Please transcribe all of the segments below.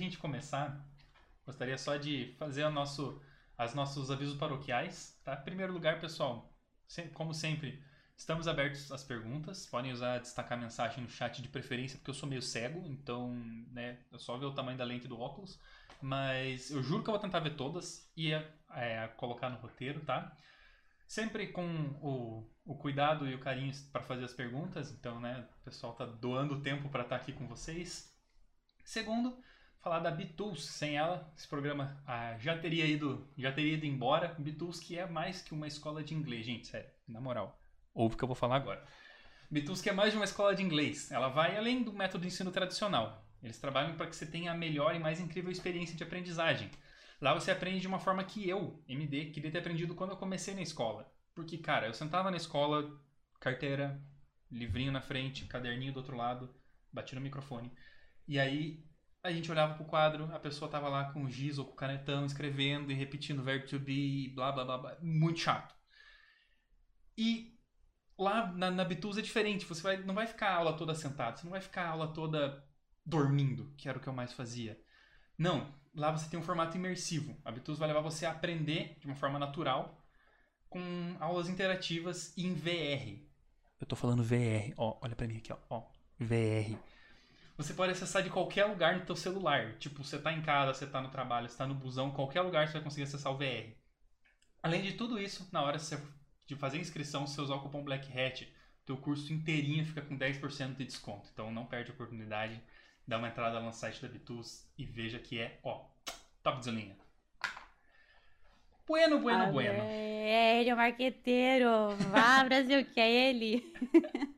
gente começar, gostaria só de fazer o nosso, as nossos avisos paroquiais, tá? Em primeiro lugar, pessoal, como sempre, estamos abertos às perguntas. Podem usar destacar mensagem no chat de preferência, porque eu sou meio cego, então, né, é só ver o tamanho da lente do óculos. Mas eu juro que eu vou tentar ver todas e é, colocar no roteiro, tá? Sempre com o, o cuidado e o carinho para fazer as perguntas, então, né, o pessoal tá doando tempo para estar tá aqui com vocês. Segundo, falar da Bitools. Sem ela, esse programa ah, já teria ido, já teria ido embora. Bitools que é mais que uma escola de inglês, gente, sério, na moral. Ouve o que eu vou falar agora. Bitools que é mais de uma escola de inglês. Ela vai além do método de ensino tradicional. Eles trabalham para que você tenha a melhor e mais incrível experiência de aprendizagem. Lá você aprende de uma forma que eu, MD, queria ter aprendido quando eu comecei na escola. Porque, cara, eu sentava na escola, carteira, livrinho na frente, caderninho do outro lado, bati no microfone. E aí a gente olhava pro quadro, a pessoa tava lá com o giz ou com o canetão escrevendo e repetindo o verbo to be, blá blá blá blá. Muito chato. E lá na, na é diferente. Você vai, não vai ficar a aula toda sentado, você não vai ficar a aula toda dormindo, que era o que eu mais fazia. Não, lá você tem um formato imersivo. A Bitus vai levar você a aprender de uma forma natural, com aulas interativas em VR. Eu tô falando VR, ó, olha para mim aqui, ó, ó, VR. Você pode acessar de qualquer lugar no teu celular. Tipo, você tá em casa, você tá no trabalho, você tá no busão, qualquer lugar você vai conseguir acessar o VR. Além de tudo isso, na hora de fazer a inscrição, se você usar o cupom Black Hat, teu curso inteirinho fica com 10% de desconto. Então não perde a oportunidade dá uma entrada lá no site da Bitus e veja que é, ó, top de linha. Bueno, bueno, ah, bueno. É ele, o marqueteiro. Vá, Brasil, que é ele.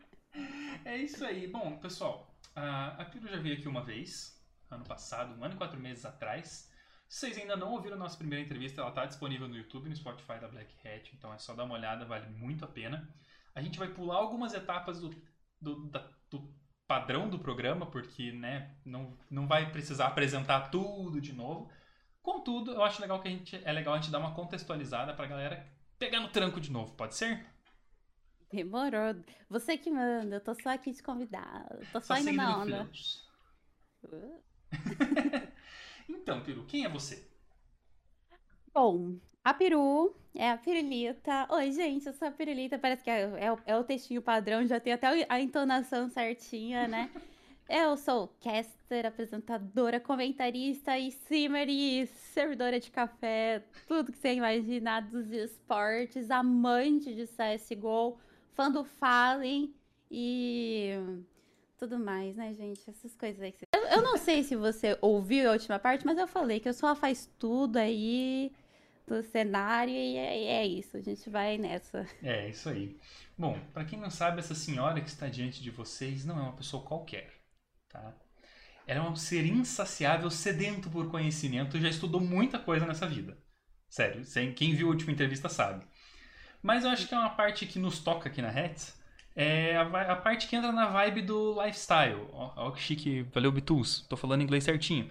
é isso aí. Bom, pessoal, a Piro já veio aqui uma vez, ano passado, um ano e quatro meses atrás. Se vocês ainda não ouviram a nossa primeira entrevista, ela está disponível no YouTube, no Spotify da Black Hat, então é só dar uma olhada, vale muito a pena. A gente vai pular algumas etapas do, do, da, do padrão do programa, porque né, não, não vai precisar apresentar tudo de novo. Contudo, eu acho legal que a gente é legal a gente dar uma contextualizada pra galera pegar no tranco de novo, pode ser? Demorou. Você que manda, eu tô só aqui de convidar. Tô só, só indo na onda. Uh. então, Piru, quem é você? Bom, a peru é a pirulita. Oi, gente, eu sou a pirulita. Parece que é, é, é o textinho padrão, já tem até a entonação certinha, né? Eu sou caster, apresentadora, comentarista e streamer e servidora de café, tudo que você imaginar dos esportes, amante de CSGO, fã do Fallen e tudo mais, né, gente? Essas coisas aí. Eu, eu não sei se você ouviu a última parte, mas eu falei que eu só faz tudo aí do cenário e é, é, isso, a gente vai nessa. É, isso aí. Bom, para quem não sabe, essa senhora que está diante de vocês não é uma pessoa qualquer, tá? Ela é um ser insaciável, sedento por conhecimento, já estudou muita coisa nessa vida. Sério, quem viu a última entrevista sabe. Mas eu acho que é uma parte que nos toca aqui na Hats, é a, a, parte que entra na vibe do lifestyle. Ó, que chique, valeu Bitus, tô falando inglês certinho.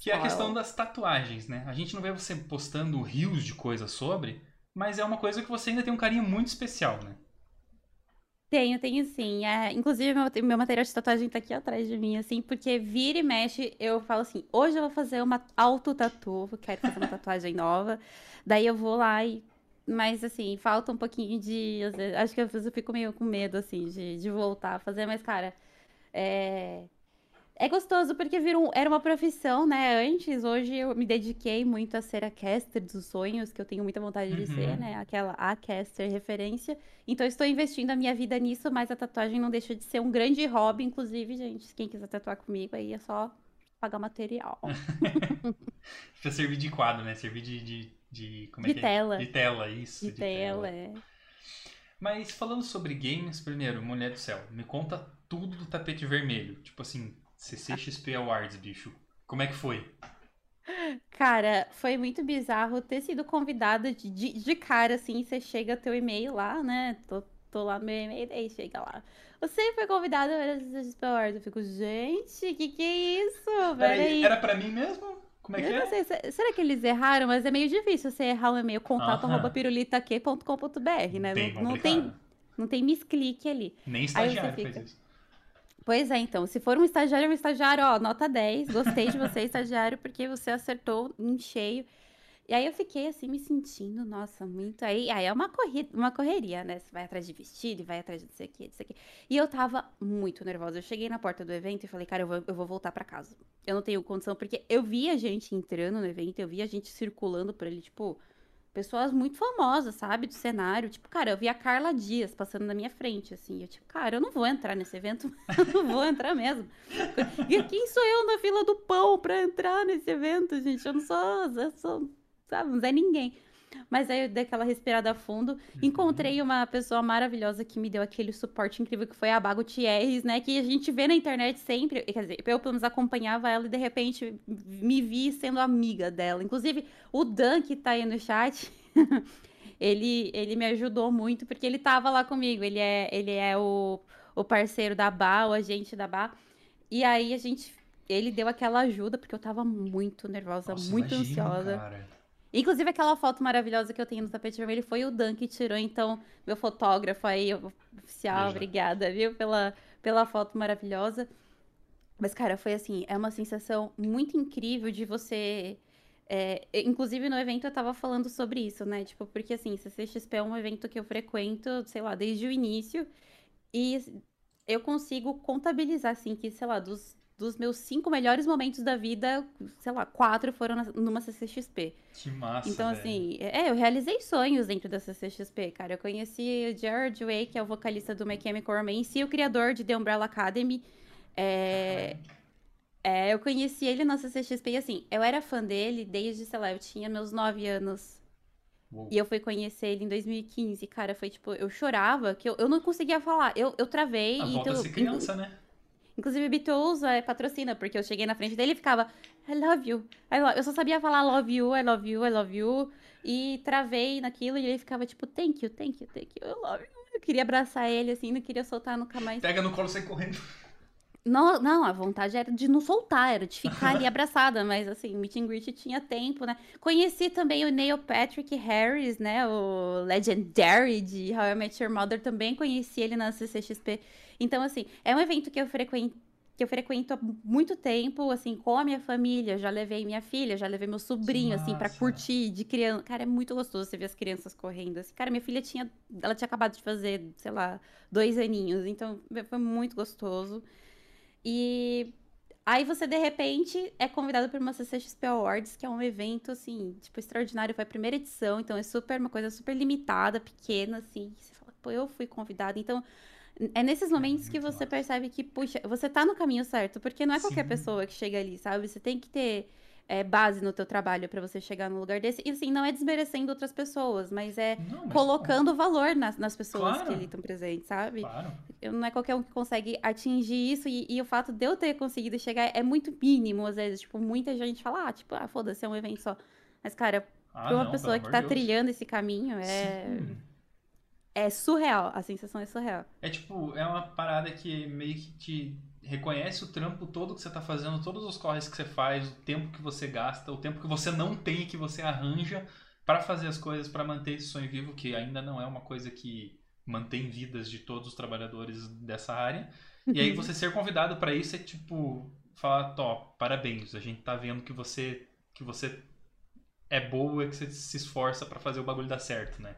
Que é a questão das tatuagens, né? A gente não vê você postando rios de coisas sobre, mas é uma coisa que você ainda tem um carinho muito especial, né? Tenho, tenho sim. É, inclusive, meu, meu material de tatuagem tá aqui atrás de mim, assim, porque vira e mexe, eu falo assim, hoje eu vou fazer uma auto-tatu, quero fazer uma tatuagem nova. Daí eu vou lá e. Mas, assim, falta um pouquinho de. Acho que eu fico meio com medo, assim, de, de voltar a fazer, mas, cara. É, é gostoso porque virou, era uma profissão, né? Antes, hoje eu me dediquei muito a ser a caster dos sonhos, que eu tenho muita vontade de uhum. ser, né? Aquela a caster referência. Então estou investindo a minha vida nisso, mas a tatuagem não deixa de ser um grande hobby, inclusive, gente. Quem quiser tatuar comigo aí é só pagar material. Precisa servir de quadro, né? Servir de. de, de como é de que tela. É? De tela, isso. De, de tela, tela, é. Mas falando sobre games, primeiro, Mulher do Céu, me conta tudo do tapete vermelho. Tipo assim, CCXP Awards, bicho. Como é que foi? Cara, foi muito bizarro ter sido convidada de, de, de cara, assim, você chega teu e-mail lá, né? Tô, tô lá no meu e-mail, aí chega lá. Você foi convidada para CCXP Awards. Eu fico, gente, que que é isso? Peraí, era pra mim mesmo? Como é que eu é? Sei, será que eles erraram? Mas é meio difícil você errar o e-mail contato.pirulitaque.com.br, né? Não, não, tem, não tem misclick ali. Nem estagiário faz isso. Pois é, então, se for um estagiário, é um estagiário, ó, nota 10, gostei de você, estagiário, porque você acertou em cheio. E aí eu fiquei assim, me sentindo, nossa, muito. Aí, aí é uma, corrida, uma correria, né? Você vai atrás de vestido, vai atrás de aqui, disso aqui. E eu tava muito nervosa. Eu cheguei na porta do evento e falei, cara, eu vou, eu vou voltar para casa. Eu não tenho condição, porque eu vi a gente entrando no evento, eu vi a gente circulando por ele, tipo, pessoas muito famosas, sabe? Do cenário. Tipo, cara, eu vi a Carla Dias passando na minha frente, assim. Eu, tipo, cara, eu não vou entrar nesse evento, eu não vou entrar mesmo. E quem sou eu na fila do pão pra entrar nesse evento, gente? Eu não sou. Eu sou sabe? Não é ninguém. Mas aí eu dei aquela respirada fundo. Uhum. Encontrei uma pessoa maravilhosa que me deu aquele suporte incrível, que foi a Bago Thierry, né? Que a gente vê na internet sempre. Quer dizer, eu pelo menos acompanhava ela e de repente me vi sendo amiga dela. Inclusive, o Dan, que tá aí no chat, ele, ele me ajudou muito, porque ele tava lá comigo. Ele é, ele é o, o parceiro da Bá, o agente da Bá. E aí a gente. Ele deu aquela ajuda, porque eu tava muito nervosa, Nossa, muito imagina, ansiosa. Cara. Inclusive, aquela foto maravilhosa que eu tenho no tapete vermelho foi o Dan que tirou. Então, meu fotógrafo aí, oficial, obrigada, viu, pela, pela foto maravilhosa. Mas, cara, foi assim, é uma sensação muito incrível de você. É, inclusive, no evento eu tava falando sobre isso, né? Tipo, porque assim, CCXP é um evento que eu frequento, sei lá, desde o início. E eu consigo contabilizar, assim, que, sei lá, dos dos meus cinco melhores momentos da vida, sei lá, quatro foram na, numa CCXP. Que massa. Então, velho. assim, é, eu realizei sonhos dentro da CCXP, cara. Eu conheci o Jared Way, que é o vocalista do My Chemical Romance, e o criador de The Umbrella Academy. É, é, eu conheci ele na CCXP e, assim, eu era fã dele desde, sei lá, eu tinha meus nove anos. Uou. E eu fui conhecer ele em 2015. Cara, foi tipo, eu chorava, que eu, eu não conseguia falar. Eu, eu travei. A e volta então, a ser criança, né? Inclusive, Beatles é, patrocina, porque eu cheguei na frente dele e ficava, I love you. I love... Eu só sabia falar love you, I love you, I love you. E travei naquilo e ele ficava tipo, thank you, thank you, thank you, I love you. Eu queria abraçar ele, assim, não queria soltar nunca mais. Pega no colo e sai correndo. Não, não, a vontade era de não soltar, era de ficar ali abraçada, mas assim, meet and greet tinha tempo, né? Conheci também o Neil Patrick Harris, né? O Legendary de How I Met Your Mother, também conheci ele na CCXP. Então, assim, é um evento que eu frequento que eu frequento há muito tempo, assim, com a minha família. Já levei minha filha, já levei meu sobrinho, assim, para curtir de criança. Cara, é muito gostoso você ver as crianças correndo. Assim. Cara, minha filha tinha, ela tinha acabado de fazer, sei lá, dois aninhos. Então, foi muito gostoso. E aí você, de repente, é convidado para uma CCXP Awards, que é um evento, assim, tipo, extraordinário. Foi a primeira edição, então é super, uma coisa super limitada, pequena, assim. Você fala, pô, eu fui convidada. Então, é nesses momentos que você percebe que, puxa, você tá no caminho certo, porque não é qualquer Sim. pessoa que chega ali, sabe? Você tem que ter é, base no teu trabalho para você chegar num lugar desse. E assim, não é desmerecendo outras pessoas, mas é não, mas colocando valor nas, nas pessoas claro. que ali estão presentes, sabe? Claro. Eu, não é qualquer um que consegue atingir isso. E, e, o fato de eu ter conseguido chegar é muito mínimo, às vezes. Tipo, muita gente fala, ah, tipo, ah, foda-se, é um evento só. Mas, cara, ah, pra uma não, pessoa que tá Deus. trilhando esse caminho, é. Sim. É surreal, a sensação é surreal. É tipo, é uma parada que meio que te reconhece o trampo todo que você está fazendo, todos os corres que você faz, o tempo que você gasta, o tempo que você não tem que você arranja para fazer as coisas, para manter esse sonho vivo, que ainda não é uma coisa que mantém vidas de todos os trabalhadores dessa área. E aí você ser convidado para isso é tipo falar, top, parabéns, a gente tá vendo que você que você é boa, que você se esforça para fazer o bagulho dar certo, né?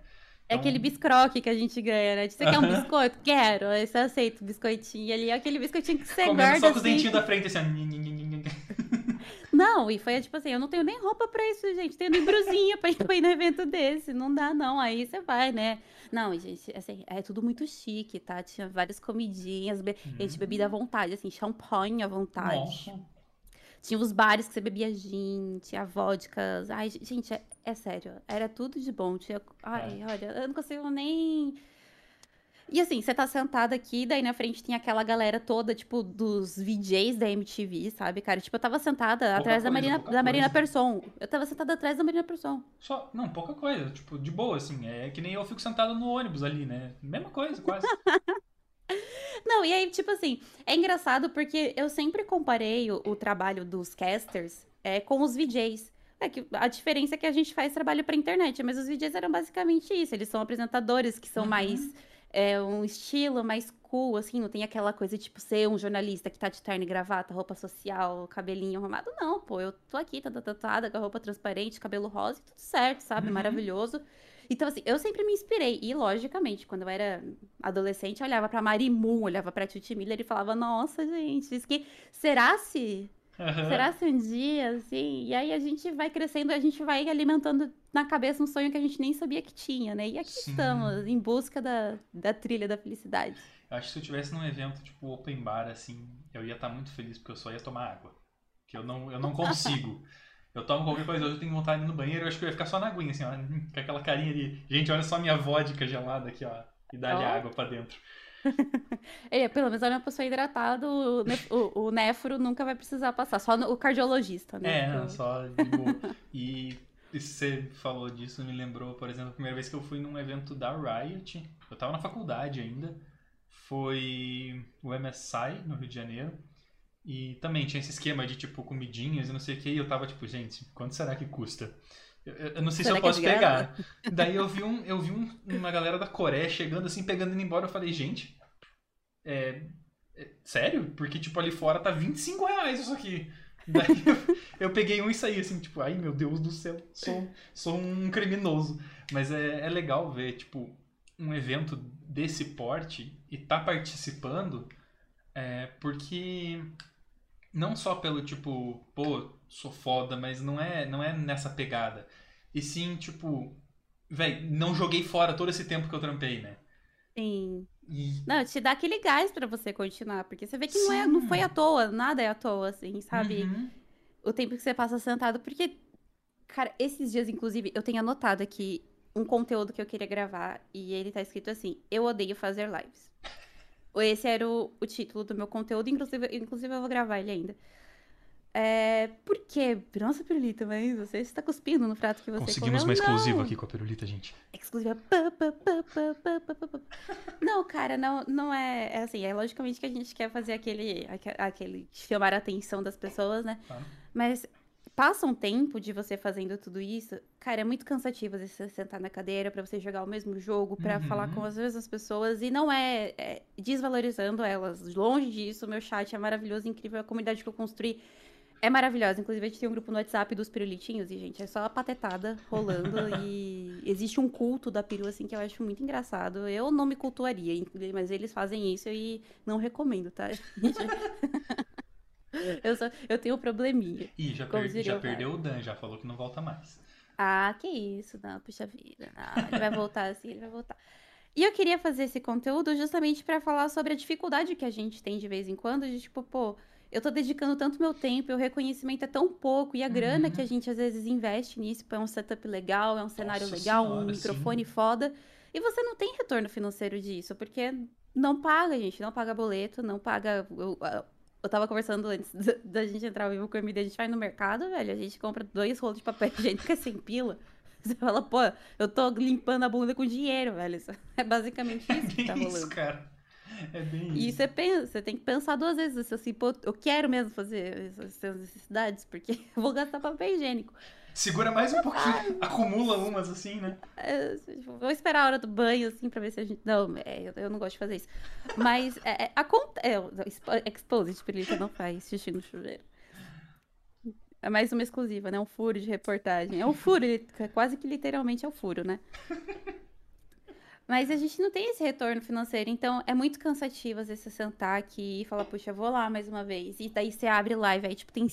É aquele então biscroque que a gente ganha, né? Você quer um biscoito? Quero. Aí você aceita o biscoitinho ali. Aquele biscoitinho que você Comendo guarda só com os assim. dentinhos da frente, assim. Não, e foi tipo assim, eu não tenho nem roupa pra isso, gente. Tenho nem brusinha pra ir, pra ir no evento desse. Não dá, não. Aí você vai, né? Não, gente, assim, é tudo muito chique, tá? Tinha várias comidinhas, be... hum. gente, bebida à vontade, assim, champanhe à vontade. Nossa. Tinha os bares que você bebia gin, tinha vodkas. Ai, gente, é, é sério. Era tudo de bom. Tinha... Ai, é. olha, eu não consigo nem. E assim, você tá sentada aqui, daí na frente tem aquela galera toda, tipo, dos VJs da MTV, sabe, cara? Tipo, eu tava sentada pouca atrás coisa, da Marina, da Marina Persson. Eu tava sentada atrás da Marina Persson. Só, não, pouca coisa. Tipo, de boa, assim. É que nem eu fico sentado no ônibus ali, né? Mesma coisa, quase. Não, e aí, tipo assim, é engraçado porque eu sempre comparei o, o trabalho dos casters é, com os VJs. É que a diferença é que a gente faz trabalho pra internet, mas os VJs eram basicamente isso. Eles são apresentadores que são uhum. mais. É, um estilo mais cool, assim, não tem aquela coisa, tipo, ser um jornalista que tá de terno e gravata, roupa social, cabelinho arrumado. Não, pô, eu tô aqui, tá tatuada, com a roupa transparente, cabelo rosa e tudo certo, sabe? Uhum. Maravilhoso. Então, assim, eu sempre me inspirei. E, logicamente, quando eu era adolescente, eu olhava pra Marimun, olhava pra Tuti Miller e falava, nossa, gente, isso que... Será se... Aham. Será se um dia, assim? E aí a gente vai crescendo, a gente vai alimentando na cabeça um sonho que a gente nem sabia que tinha, né? E aqui Sim. estamos, em busca da, da trilha da felicidade. Eu acho que se eu tivesse num evento tipo open bar, assim, eu ia estar muito feliz porque eu só ia tomar água. Que eu não, eu não consigo. Eu tomo qualquer coisa, hoje eu tenho vontade de ir no banheiro, eu acho que eu ia ficar só na aguinha, assim, ó, com aquela carinha de, gente, olha só minha vodka gelada aqui, ó, e dá-lhe Ó. água pra dentro. É, pelo menos é uma pessoa hidratada, o, o, o néfro nunca vai precisar passar, só no- o cardiologista, né? É, não, só de boa. E e você falou disso, me lembrou, por exemplo, a primeira vez que eu fui num evento da Riot, eu tava na faculdade ainda, foi o MSI, no Rio de Janeiro, e também tinha esse esquema de, tipo, comidinhas e não sei o que, e eu tava tipo, gente, quanto será que custa? Eu, eu- não sei Será se eu é posso graça? pegar. Daí eu vi, um, eu vi um- uma galera da Coreia chegando assim, pegando indo embora, eu falei, gente, é, é, sério? Porque, tipo, ali fora tá 25 reais isso aqui. Daí eu, eu peguei um e saí assim, tipo, ai meu Deus do céu, sou, sou um criminoso. Mas é, é legal ver, tipo, um evento desse porte e tá participando, é, porque não só pelo tipo, pô, sou foda, mas não é, não é nessa pegada. E sim, tipo, véi, não joguei fora todo esse tempo que eu trampei, né? Sim. E Não, te dá aquele gás pra você continuar, porque você vê que não, é, não foi à toa, nada é à toa, assim, sabe? Uhum. o tempo que você passa sentado, porque, cara, esses dias, inclusive, eu tenho anotado aqui um conteúdo que eu queria gravar e ele tá escrito assim: Eu odeio fazer lives. Esse era o, o título do meu conteúdo, inclusive, inclusive eu vou gravar ele ainda. É, por quê? Nossa, Pirulita, mas você está cuspindo no prato que você Conseguimos comeu. uma exclusiva Não! aqui com a pirulita, gente. exclusiva. Não, cara, não, não é, é assim. É logicamente que a gente quer fazer aquele, aque- aquele chamar a atenção das pessoas, né? Mas passa um tempo de você fazendo tudo isso, cara, é muito cansativo às vezes, você sentar na cadeira pra você jogar o mesmo jogo, pra Uhum. falar com as mesmas pessoas e não é, é desvalorizando elas. Longe disso, meu chat é maravilhoso, incrível, a comunidade que eu construí é maravilhosa. Inclusive, a gente tem um grupo no WhatsApp dos pirulitinhos e, gente, é só a patetada rolando. e existe um culto da peru, assim, que eu acho muito engraçado. Eu não me cultuaria, mas eles fazem isso e não recomendo, tá? eu, só, eu tenho um probleminha. Ih, já, per- já perdeu o Dan, já falou que não volta mais. Ah, que isso, não, puxa vida. Não, ele vai voltar assim, ele vai voltar. E eu queria fazer esse conteúdo justamente pra falar sobre a dificuldade que a gente tem de vez em quando, de tipo, pô, eu tô dedicando tanto meu tempo, e o reconhecimento é tão pouco, e a grana Uhum. que a gente às vezes investe nisso, é um setup legal, é um cenário Nossa legal, um senhora, microfone foda, e você não tem retorno financeiro disso, porque não paga, gente, não paga boleto, não paga. Eu, tava conversando antes da- gente entrar ao vivo com a Emília, a gente vai no mercado, velho, a gente compra dois rolos de papel higiênico que é sem pila. Você fala, pô, eu tô limpando a bunda com dinheiro, velho. Isso é basicamente É isso que bem tá isso, rolando. cara. É bem E isso. você pensa, você tem que pensar duas vezes assim, pô, eu quero mesmo fazer essas necessidades, porque eu vou gastar papel higiênico. Segura mais um pouquinho, acumula umas assim, né? É, tipo, vou esperar a hora do banho, assim, pra ver se a gente. Não, é, eu, eu não gosto de fazer isso. Mas é, é, aconte- é, o- expo- Exposed, Pirulita não faz xixi no chuveiro. É mais uma exclusiva, né? Um furo de reportagem. É um furo, ele- quase que literalmente é o furo, né? Mas a gente não tem esse retorno financeiro, então é muito cansativo às vezes você sentar aqui e falar, puxa, vou lá mais uma vez. E daí você abre live, aí tipo tem.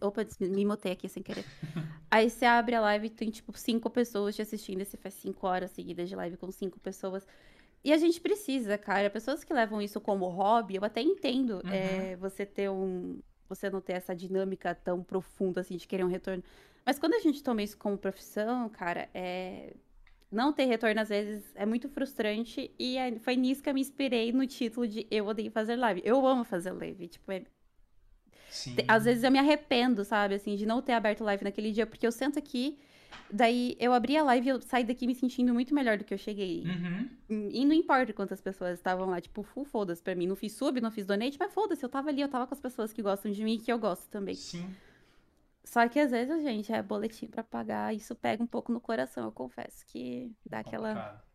Opa, me mutei aqui sem querer. Aí você abre a live e tem tipo cinco pessoas te assistindo, e você faz cinco horas seguidas de live com cinco pessoas. E a gente precisa, cara. Pessoas que levam isso como hobby, eu até entendo Uhum. é, você ter um. Você não ter essa dinâmica tão profunda assim de querer um retorno. Mas quando a gente toma isso como profissão, cara, é. Não ter retorno às vezes é muito frustrante. E é- foi nisso que eu me inspirei no título de Eu Odeio Fazer Live. Eu amo fazer live. Tipo, é, Sim. Às vezes eu me arrependo, sabe, assim, de não ter aberto live naquele dia, porque eu sento aqui, daí eu abri a live e eu saí daqui me sentindo muito melhor do que eu cheguei. Uhum. E não importa quantas pessoas estavam lá, tipo, full foda-se pra mim. Não fiz sub, não fiz donate, mas foda-se, eu tava ali, eu tava com as pessoas que gostam de mim e que eu gosto também. Sim. Só que às vezes, gente, é boletim pra pagar, isso pega um pouco no coração, eu confesso que dá aquela. complicado.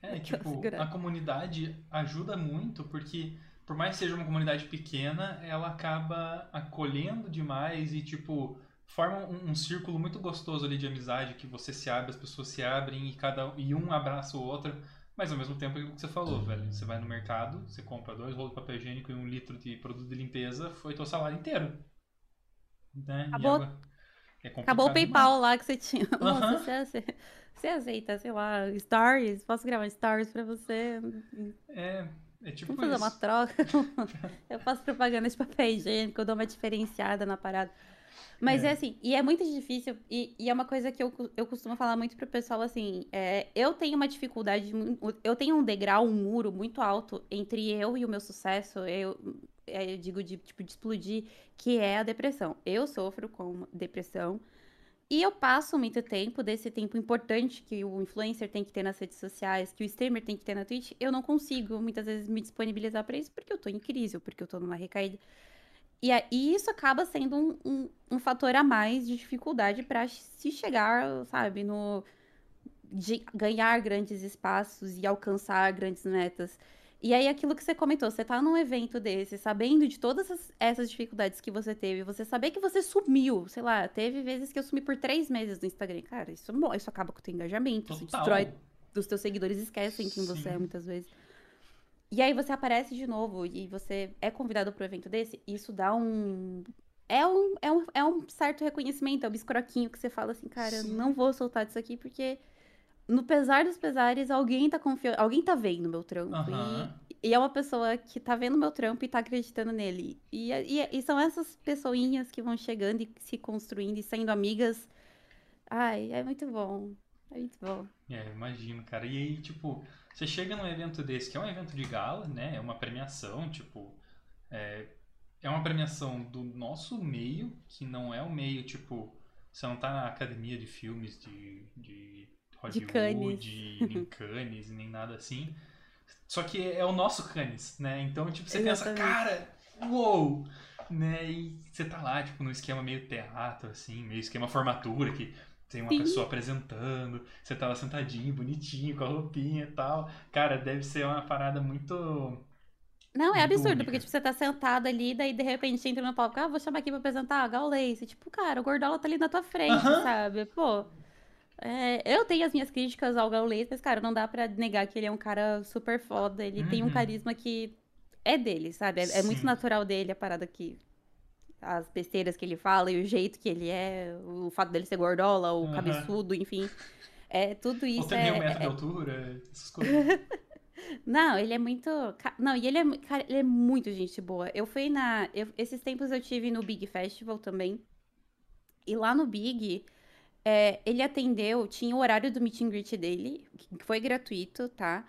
É, tipo, a comunidade ajuda muito porque, por mais que seja uma comunidade pequena, ela acaba acolhendo demais e, tipo, forma um, um, círculo muito gostoso ali de amizade que você se abre, as pessoas se abrem e cada e um abraça o outro. Mas ao mesmo tempo é o que você falou, velho. Você vai no mercado, você compra dois rolos de papel higiênico e um litro de produto de limpeza, foi teu salário inteiro. Né? Acabou, é Acabou o PayPal demais. lá que você tinha. Nossa, você, você aceita, sei lá, stories? Posso gravar stories pra você? É, é tipo Vamos fazer isso. uma troca? eu faço propaganda de papel higiênico, eu dou uma diferenciada na parada. Mas é. é, assim, e é muito difícil, e, e, é uma coisa que eu, eu costumo falar muito pro pessoal, assim, é, eu tenho uma dificuldade, eu tenho um degrau, um muro muito alto entre eu e o meu sucesso, eu, é, eu digo de, tipo, de explodir, que é a depressão. Eu sofro com depressão, e eu passo muito tempo, desse tempo importante que o influencer tem que ter nas redes sociais, que o streamer tem que ter na Twitch, eu não consigo muitas vezes me disponibilizar para isso porque eu tô em crise, ou porque eu tô numa recaída. E, e isso acaba sendo um, um, um, fator a mais de dificuldade para se chegar, sabe, no. de ganhar grandes espaços e alcançar grandes metas. E aí, aquilo que você comentou, você tá num evento desse, sabendo de todas essas, essas dificuldades que você teve, você saber que você sumiu, sei lá, teve vezes que eu sumi por três meses no Instagram. Cara, isso, isso acaba com o teu engajamento, isso destrói. Os teus seguidores esquecem quem Sim. você é muitas vezes. E aí você aparece de novo e você é convidado para um evento desse, isso dá um. É um, é um, é um certo reconhecimento, é um biscroquinho que você fala assim, cara, Sim. não vou soltar disso aqui porque, no pesar dos pesares, alguém tá confiando, alguém tá vendo meu trampo. Uhum. E, e, é uma pessoa que tá vendo meu trampo e tá acreditando nele. E, e, e são essas pessoinhas que vão chegando e se construindo e sendo amigas. Ai, é muito bom. É muito bom. É, imagino, cara. E aí, tipo, você chega num evento desse, que é um evento de gala, né? É uma premiação, tipo. É, é uma premiação do nosso meio, que não é o meio, tipo. Você não tá na academia de filmes de, de Hollywood, de nem Cannes, nem nada assim. Só que é o nosso Cannes, né? Então, tipo, você Exatamente. pensa, cara, uou! Né? E você tá lá, tipo, no esquema meio teatro, assim, meio esquema formatura, que tem uma Sim. pessoa apresentando, você tá lá sentadinho, bonitinho, com a roupinha e tal. Cara, deve ser uma parada muito. Não, é absurdo, única. porque tipo, você tá sentado ali, daí de repente entra no palco, ah, vou chamar aqui pra apresentar a Gaules. Tipo, cara, o Gordola tá ali na tua frente, uh -huh. sabe? Pô. É, eu tenho as minhas críticas ao Gaules, mas, cara, não dá pra negar que ele é um cara super foda. Ele uhum. tem um uhum. carisma que é dele, sabe? É, é, muito natural dele a parada que as besteiras que ele fala e o jeito que ele é, o fato dele ser gordola, o uhum. cabeçudo, enfim. É, tudo isso. Ou tem é, um metro é... de altura, essas coisas. Não, ele é muito. Não, e ele é, cara, ele é muito gente boa. Eu fui na. Eu, esses tempos eu tive no Big Festival também. E lá no Big, é, ele atendeu, tinha o horário do meet and greet dele, que foi gratuito, tá?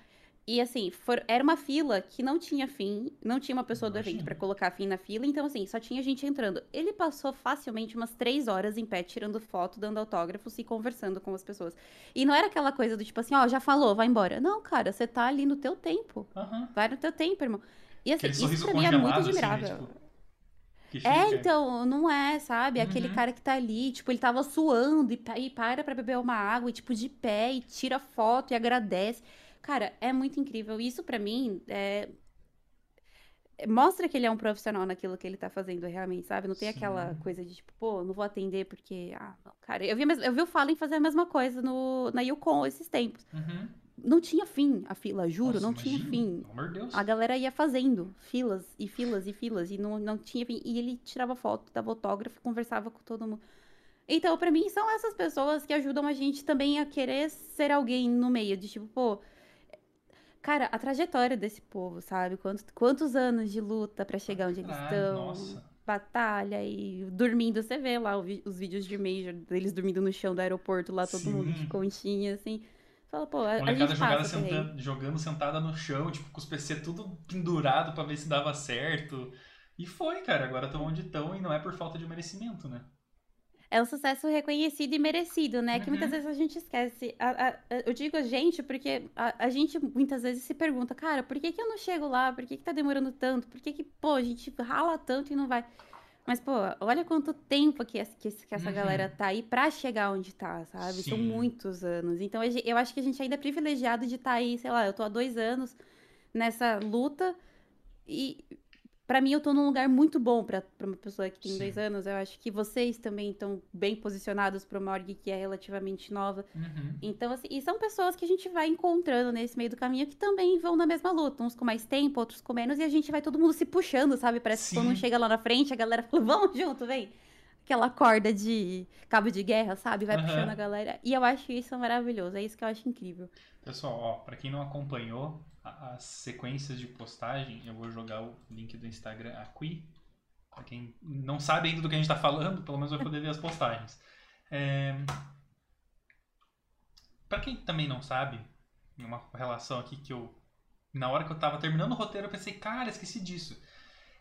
E assim, for, era uma fila que não tinha fim, não tinha uma pessoa do evento para colocar fim na fila, então assim, só tinha gente entrando. Ele passou facilmente umas três horas em pé, tirando foto, dando autógrafos e conversando com as pessoas. E não era aquela coisa do tipo assim, ó, já falou, vai embora. Não, cara, você tá ali no teu tempo. Uhum. Vai no teu tempo, irmão. E assim, isso pra mim é muito admirável. Assim, tipo... É, então, não é, sabe? Aquele uhum. cara que tá ali, tipo, ele tava suando e, e para pra beber uma água, e, tipo, de pé, e tira foto e agradece. Cara, é muito incrível. Isso para mim é... mostra que ele é um profissional naquilo que ele tá fazendo realmente, sabe? Não tem Sim. aquela coisa de tipo, pô, não vou atender porque. Ah, não, cara. Eu vi, eu vi o Fallen fazer a mesma coisa no, na Yukon esses tempos. Uhum. Não tinha fim a fila, juro, Nossa, não imagina. tinha fim. Deus. A galera ia fazendo filas e filas e filas e não, não tinha fim. E ele tirava foto, dava autógrafo, conversava com todo mundo. Então, para mim, são essas pessoas que ajudam a gente também a querer ser alguém no meio, de tipo, pô, Cara, a trajetória desse povo, sabe? Quantos, quantos anos de luta para chegar onde eles estão. Nossa. Batalha e dormindo. Você vê lá os vídeos de Major, deles dormindo no chão do aeroporto, lá todo Sim. mundo de conchinha, assim. Fala, pô, a, a gente jogada senta, jogando sentada no chão, tipo, com os PC tudo pendurado para ver se dava certo. E foi, cara. Agora estão onde estão e não é por falta de merecimento, né? é um sucesso reconhecido e merecido, né? Uhum. Que muitas uhum. vezes a gente esquece. A, a, eu digo a gente porque a, a, gente muitas vezes se pergunta, cara, por que, que eu não chego lá? Por que, que tá demorando tanto? Por que, que, pô, a gente rala tanto e não vai? Mas, pô, olha quanto tempo que, que, que essa Uhum. galera tá aí pra chegar onde tá, sabe? São Sim. muitos anos. Então, eu acho que a gente ainda é privilegiado de estar aí, sei lá, eu tô há dois anos nessa luta e pra mim eu tô num lugar muito bom pra pra uma pessoa que tem Sim. dois anos. Eu acho que vocês também estão bem posicionados pra uma org que é relativamente nova. Uhum. Então, assim, e são pessoas que a gente vai encontrando nesse meio do caminho que também vão na mesma luta, uns com mais tempo, outros com menos, e a gente vai todo mundo se puxando, sabe? Parece que quando um Sim. chega lá na frente, a galera fala, vamos junto, vem. Aquela corda de cabo de guerra, sabe? Vai Aham. puxando a galera. E eu acho isso maravilhoso, é isso que eu acho incrível. Pessoal, ó, pra quem não acompanhou as sequências de postagem, eu vou jogar o link do Instagram aqui. Pra quem não sabe ainda do que a gente tá falando, pelo menos vai poder ver as postagens. É... Pra quem também não sabe, uma relação aqui que eu. Na hora que eu tava terminando o roteiro, eu pensei, cara, esqueci disso.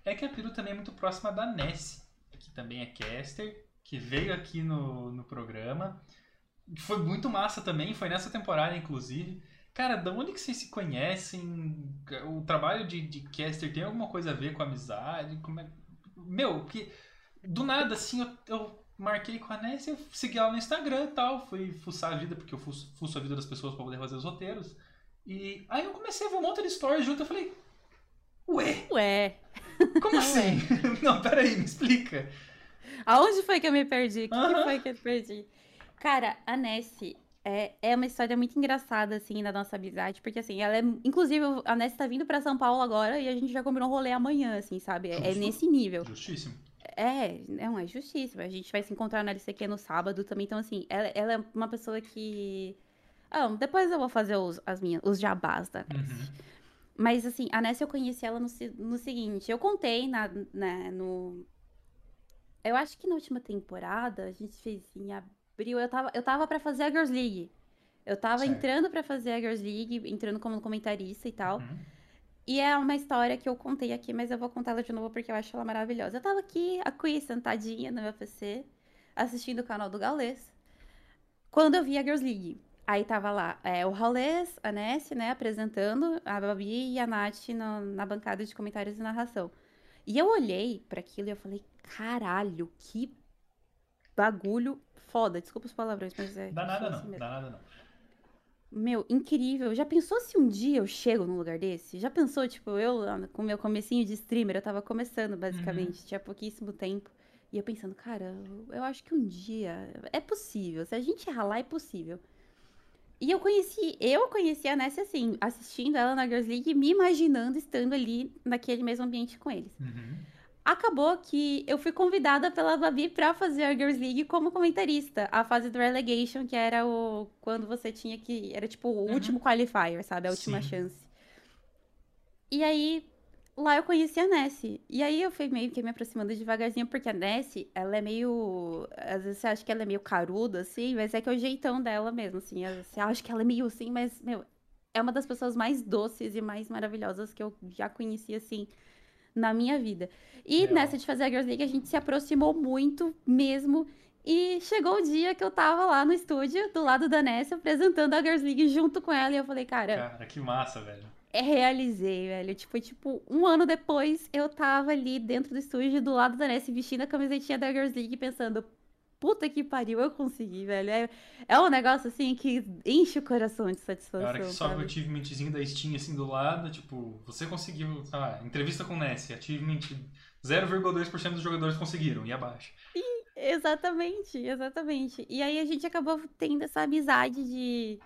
É que a Peru também é muito próxima da Nessie, que também é caster, que veio aqui no, no programa. Foi muito massa também, foi nessa temporada, inclusive. Cara, da onde que vocês se conhecem? O trabalho de, de caster tem alguma coisa a ver com amizade? Como é... Meu, que do nada, assim, eu, eu marquei com a Nessie, eu segui ela no Instagram e tal, fui fuçar a vida, porque eu fuço, fuço a vida das pessoas pra poder fazer os roteiros. E aí eu comecei a ver um monte de stories junto, eu falei, ué, Ué, como assim? Não, peraí, me explica. aonde foi que eu me perdi? O que, que Aham. foi que eu perdi? Cara, a Nessie é, é uma história muito engraçada, assim, da nossa amizade, porque, assim, ela é. Inclusive, a Nessie tá vindo pra São Paulo agora e a gente já combinou um rolê amanhã, assim, sabe? É, é nesse nível. Justíssimo. É, não, é justíssimo. A gente vai se encontrar na LCQ no sábado também. Então, assim, ela, ela é uma pessoa que. Ah, depois eu vou fazer os, as minhas, os jabás da Nessie. Uhum. Mas, assim, a Nessie eu conheci ela no, no seguinte: eu contei na, na- no. Eu acho que na última temporada, a gente fez em abril, eu tava, eu tava pra fazer a Girls League. Eu tava Certo. entrando pra fazer a Girls League, entrando como comentarista e tal. Uhum. E é uma história que eu contei aqui, mas eu vou contar ela de novo porque eu acho ela maravilhosa. Eu tava aqui, a Cui, sentadinha no meu PC, assistindo o canal do Gaules, quando eu vi a Girls League. Aí tava lá é, o Raulês, a Nessie, né, apresentando, a Babi e a Nath no- na bancada de comentários e narração. E eu olhei pra aquilo e eu falei, caralho, que bagulho foda. Desculpa os palavrões, mas é. Dá nada assim não, mesmo. dá nada não. Meu, incrível. Já pensou se um dia eu chego num lugar desse? Já pensou, tipo, eu com o meu comecinho de streamer, eu tava começando, basicamente, tinha pouquíssimo tempo. E eu pensando, cara, eu- eu acho que um dia é possível. Se a gente ralar, é possível. E eu conheci, eu conheci a Nessie assim, assistindo ela na Girls League, me imaginando estando ali naquele mesmo ambiente com eles. Uhum. Acabou que eu fui convidada pela Babi pra fazer a Girls League como comentarista. A fase do relegation, que era o. Quando você tinha que. Era tipo o Uhum. último qualifier, sabe? A última Sim. chance. E aí, lá eu conheci a Nessie. E aí eu fui meio que me aproximando devagarzinho, porque a Nessie, ela é meio. Às vezes você acha que ela é meio caruda, assim, mas é que é o jeitão dela mesmo, assim. Você acha que ela é meio assim, mas, meu, é uma das pessoas mais doces e mais maravilhosas que eu já conheci, assim, na minha vida. E nessa de fazer a Girls League, a gente se aproximou muito mesmo. E chegou o dia que eu tava lá no estúdio, do lado da Nessie, apresentando a Girls League junto com ela. E eu falei, cara, Cara, que massa, velho. é, realizei, velho. Tipo, tipo, um ano depois, eu tava ali dentro do estúdio, do lado da Nessie, vestindo a camisetinha da Girls League, pensando, puta que pariu, eu consegui, velho. É, é um negócio, assim, que enche o coração de Na satisfação, hora que sobe o achievementzinho da Steam assim do lado, tipo, você conseguiu, sei lá, entrevista com Nessie, achievement 0,2% dos jogadores conseguiram, e abaixo. Exatamente, exatamente. E aí a gente acabou tendo essa amizade de,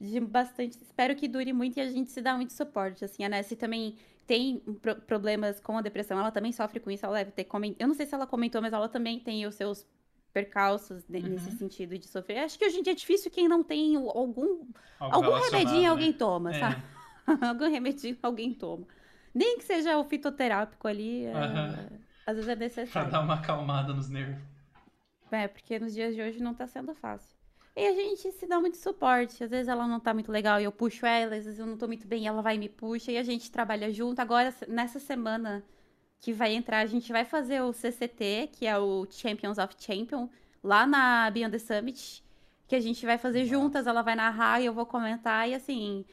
de bastante. Espero que dure muito e a gente se dá muito suporte. Assim, a Nessie também tem pro- problemas com a depressão, ela também sofre com isso. Ela deve ter comentado. Eu não sei se ela comentou, mas ela também tem os seus percalços ne- nesse Uhum. sentido de sofrer. Acho que hoje em dia é difícil quem não tem algum, Algo algum remedinho né? alguém toma, É. sabe? algum remedinho alguém toma. Nem que seja o fitoterápico ali, é, às vezes é Pra necessário. dar uma acalmada nos nervos. É, porque nos dias de hoje não tá sendo fácil. E a gente se dá muito suporte. Às vezes ela não tá muito legal e eu puxo ela, às vezes eu não tô muito bem, ela vai e me puxa e a gente trabalha junto. Agora, nessa semana que vai entrar, a gente vai fazer o CCT, que é o Champions of Champion, lá na Beyond the Summit, que a gente vai fazer juntas, ela vai narrar e eu vou comentar e assim,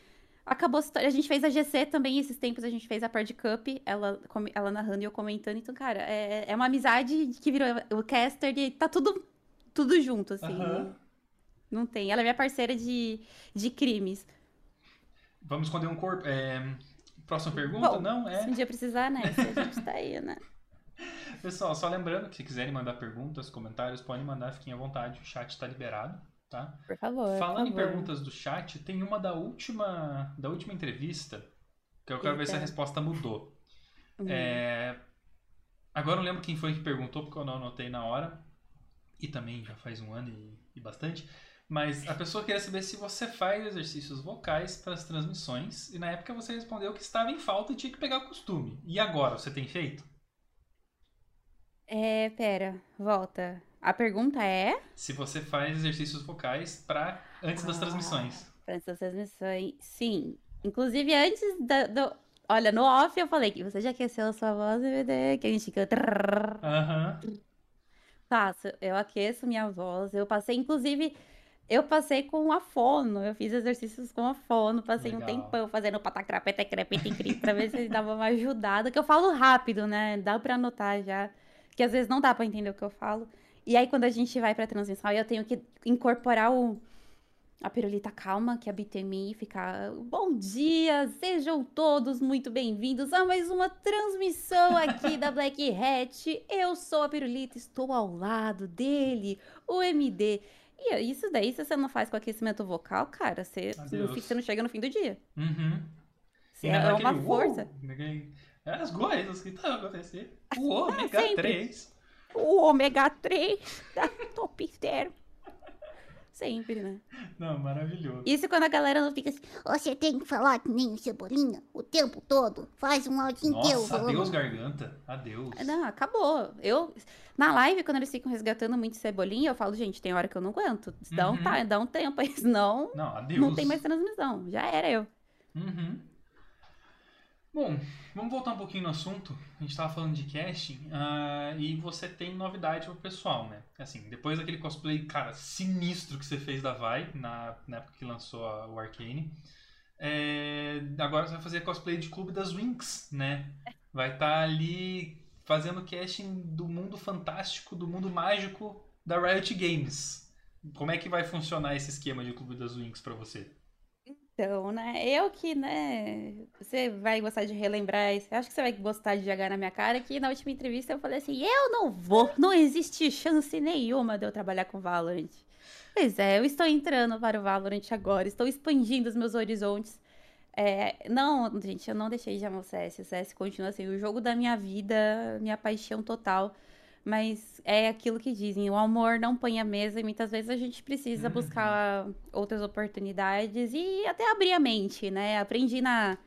acabou se tor- A gente fez a GC também, esses tempos a gente fez a Perd Cup, ela, ela narrando e eu comentando. Então, cara, é, é uma amizade que virou o caster e tá tudo, tudo junto, assim. Não, não tem. Ela é minha parceira de, de crimes. Vamos esconder um corpo. É, Próxima pergunta? Bom, Não, é. Se um dia precisar, né? Se a gente tá aí, né? Pessoal, só lembrando que se quiserem mandar perguntas, comentários, podem mandar, fiquem à vontade, o chat está liberado, tá? Por favor. Falando em por favor. perguntas do chat, tem uma da última, da última entrevista, que eu quero ver se a Eita. resposta mudou. Hum. É, Agora eu não lembro quem foi que perguntou, porque eu não anotei na hora, e também já faz um ano e, e bastante. Mas a pessoa queria saber se você faz exercícios vocais para as transmissões, e na época você respondeu que estava em falta e tinha que pegar o costume. E agora, você tem feito? É, pera, volta. A pergunta é. Se você faz exercícios vocais para antes das Ah. transmissões. Para essas transmissões, sim. Inclusive, antes da, do. Olha, no off eu falei que você já aqueceu a sua voz, DVD, que a gente canta. Aham. Faço, eu aqueço minha voz. Eu passei, inclusive, eu passei com a fono. Eu fiz exercícios com a fono. Passei um Legal. tempão fazendo petecré, petecri, pra ver se dava uma ajudada. Que eu falo rápido, né? Dá pra anotar já. Que às vezes não dá pra entender o que eu falo. E aí, quando a gente vai pra transmissão, eu tenho que incorporar o. A pirulita calma que habita em mim e ficar. Bom dia, sejam todos muito bem-vindos a mais uma transmissão aqui da Black Hat. Eu sou a pirulita, estou ao lado dele, o MD. E isso daí, se você não faz com aquecimento vocal, cara, você, Adeus. fica- você não chega no fim do dia. Uhum. Você é uma uou, força. É as coisas que estão acontecendo. O ômega sempre. 3. O ômega 3 da Top Zero. Sempre, né? Não, maravilhoso. Isso quando a galera não fica assim. Você tem que falar que nem o Cebolinha o tempo todo. Faz um áudio inteiro. Nossa, adeus garganta. Adeus. Não, acabou. Eu, na live, quando eles ficam resgatando muito cebolinha, eu falo, gente, tem hora que eu não aguento. Dá um, Uhum. ta- dá um tempo aí, senão Não, adeus. não tem mais transmissão. Já era eu. Uhum. Bom, vamos voltar um pouquinho no assunto. A gente tava falando de casting ah, e você tem novidade pro pessoal, né? Assim, depois daquele cosplay, cara, sinistro que você fez da Vi na, na época que lançou a- o Arcane. é, agora você vai fazer cosplay de Clube das Winx, né? Vai estar ali fazendo casting do mundo fantástico, do mundo mágico da Riot Games. Como é que vai funcionar esse esquema de Clube das Winx pra você? Então, né? Eu que, né? Você vai gostar de relembrar isso. Acho que você vai gostar de jogar na minha cara que na última entrevista eu falei assim: eu não vou, não existe chance nenhuma de eu trabalhar com Valorant. Pois é, eu estou entrando para o Valorant agora, estou expandindo os meus horizontes. É, não, gente, eu não deixei de amar o CS. O CS continua sendo o jogo da minha vida, minha paixão total. Mas é aquilo que dizem, o amor não põe a mesa e muitas vezes a gente precisa Uhum. buscar outras oportunidades e até abrir a mente, né? Aprendi na,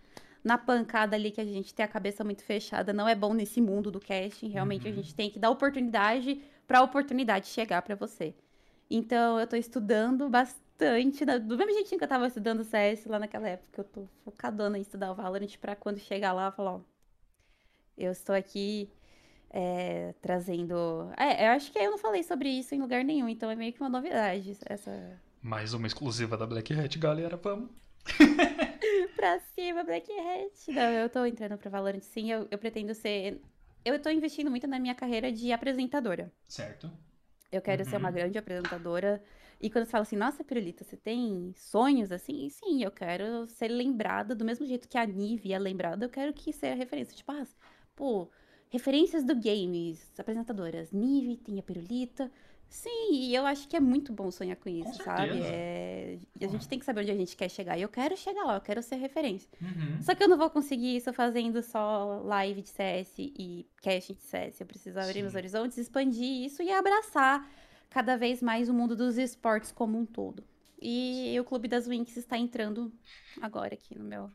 na pancada ali que a gente tem a cabeça muito fechada, não é bom nesse mundo do casting. Realmente a Uhum. gente tem que dar oportunidade para a oportunidade chegar para você. Então eu tô estudando bastante, né? do mesmo jeitinho que eu tava estudando CS lá naquela época, eu tô focadona em estudar o Valorant para quando chegar lá falar, ó, eu estou aqui é, trazendo. É, eu acho que eu não falei sobre isso em lugar nenhum, então é meio que uma novidade essa. Mais uma exclusiva da Black Hat, galera, vamos. pra cima, Black Hat. Não, eu tô entrando pra Valorant sim, eu, eu pretendo ser. Eu tô investindo muito na minha carreira de apresentadora. Certo. Eu quero ser Uhum. uma grande apresentadora. E quando você fala assim, nossa, Pirulita, você tem sonhos assim? Sim, eu quero ser lembrada do mesmo jeito que a Nive é lembrada, eu quero que seja referência. Tipo, ah, pô, referências do games, apresentadoras. Nive, tem a Pirulita. Sim, e eu acho que é muito bom sonhar com isso, sabe? certeza. É... E a gente tem que saber onde a gente quer chegar. E eu quero chegar lá, eu quero ser referência. Uhum. Só que eu não vou conseguir isso fazendo só live de CS e casting de CS. Eu preciso abrir meus Sim. horizontes, expandir isso e abraçar cada vez mais o mundo dos esportes como um todo. E o Clube das Winx está entrando agora aqui no meu,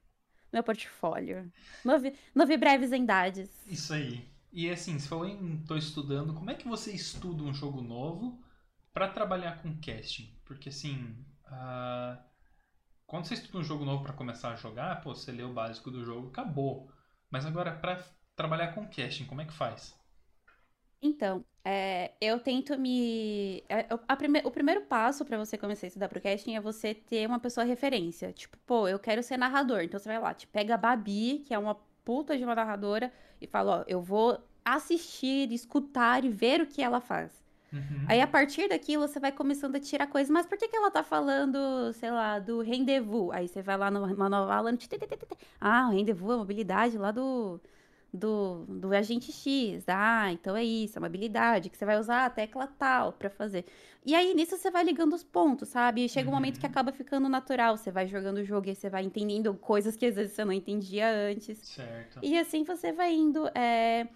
meu portfólio. Novi, novi breves endades. Isso aí. E assim, você falou em tô estudando, como é que você estuda um jogo novo pra trabalhar com casting? Porque assim, ah, quando você estuda um jogo novo pra começar a jogar, pô, você lê o básico do jogo, acabou. Mas agora pra trabalhar com casting, como é que faz? Então, é, eu tento me. é, eu- a prime- o primeiro passo pra você começar a estudar broadcasting é você ter uma pessoa referência. Tipo, pô, eu quero ser narrador. Então você vai lá, te pega a Babi, que é uma puta de uma narradora, e fala: ó, eu vou assistir, escutar e ver o que ela faz. Uhum. Aí a partir daquilo você vai começando a tirar coisas. Mas por que que ela tá falando, sei lá, do rendezvous? Aí você vai lá numa nova aula. Ah, o rendezvous é uma habilidade lá do, do, do agente X. Ah, então é isso, é uma habilidade que você vai usar a tecla tal pra fazer. E aí nisso você vai ligando os pontos, sabe? E chega um momento que Uhum. acaba ficando natural. Você vai jogando o jogo e você vai entendendo coisas que às vezes você não entendia antes. Certo. E assim você vai indo. É...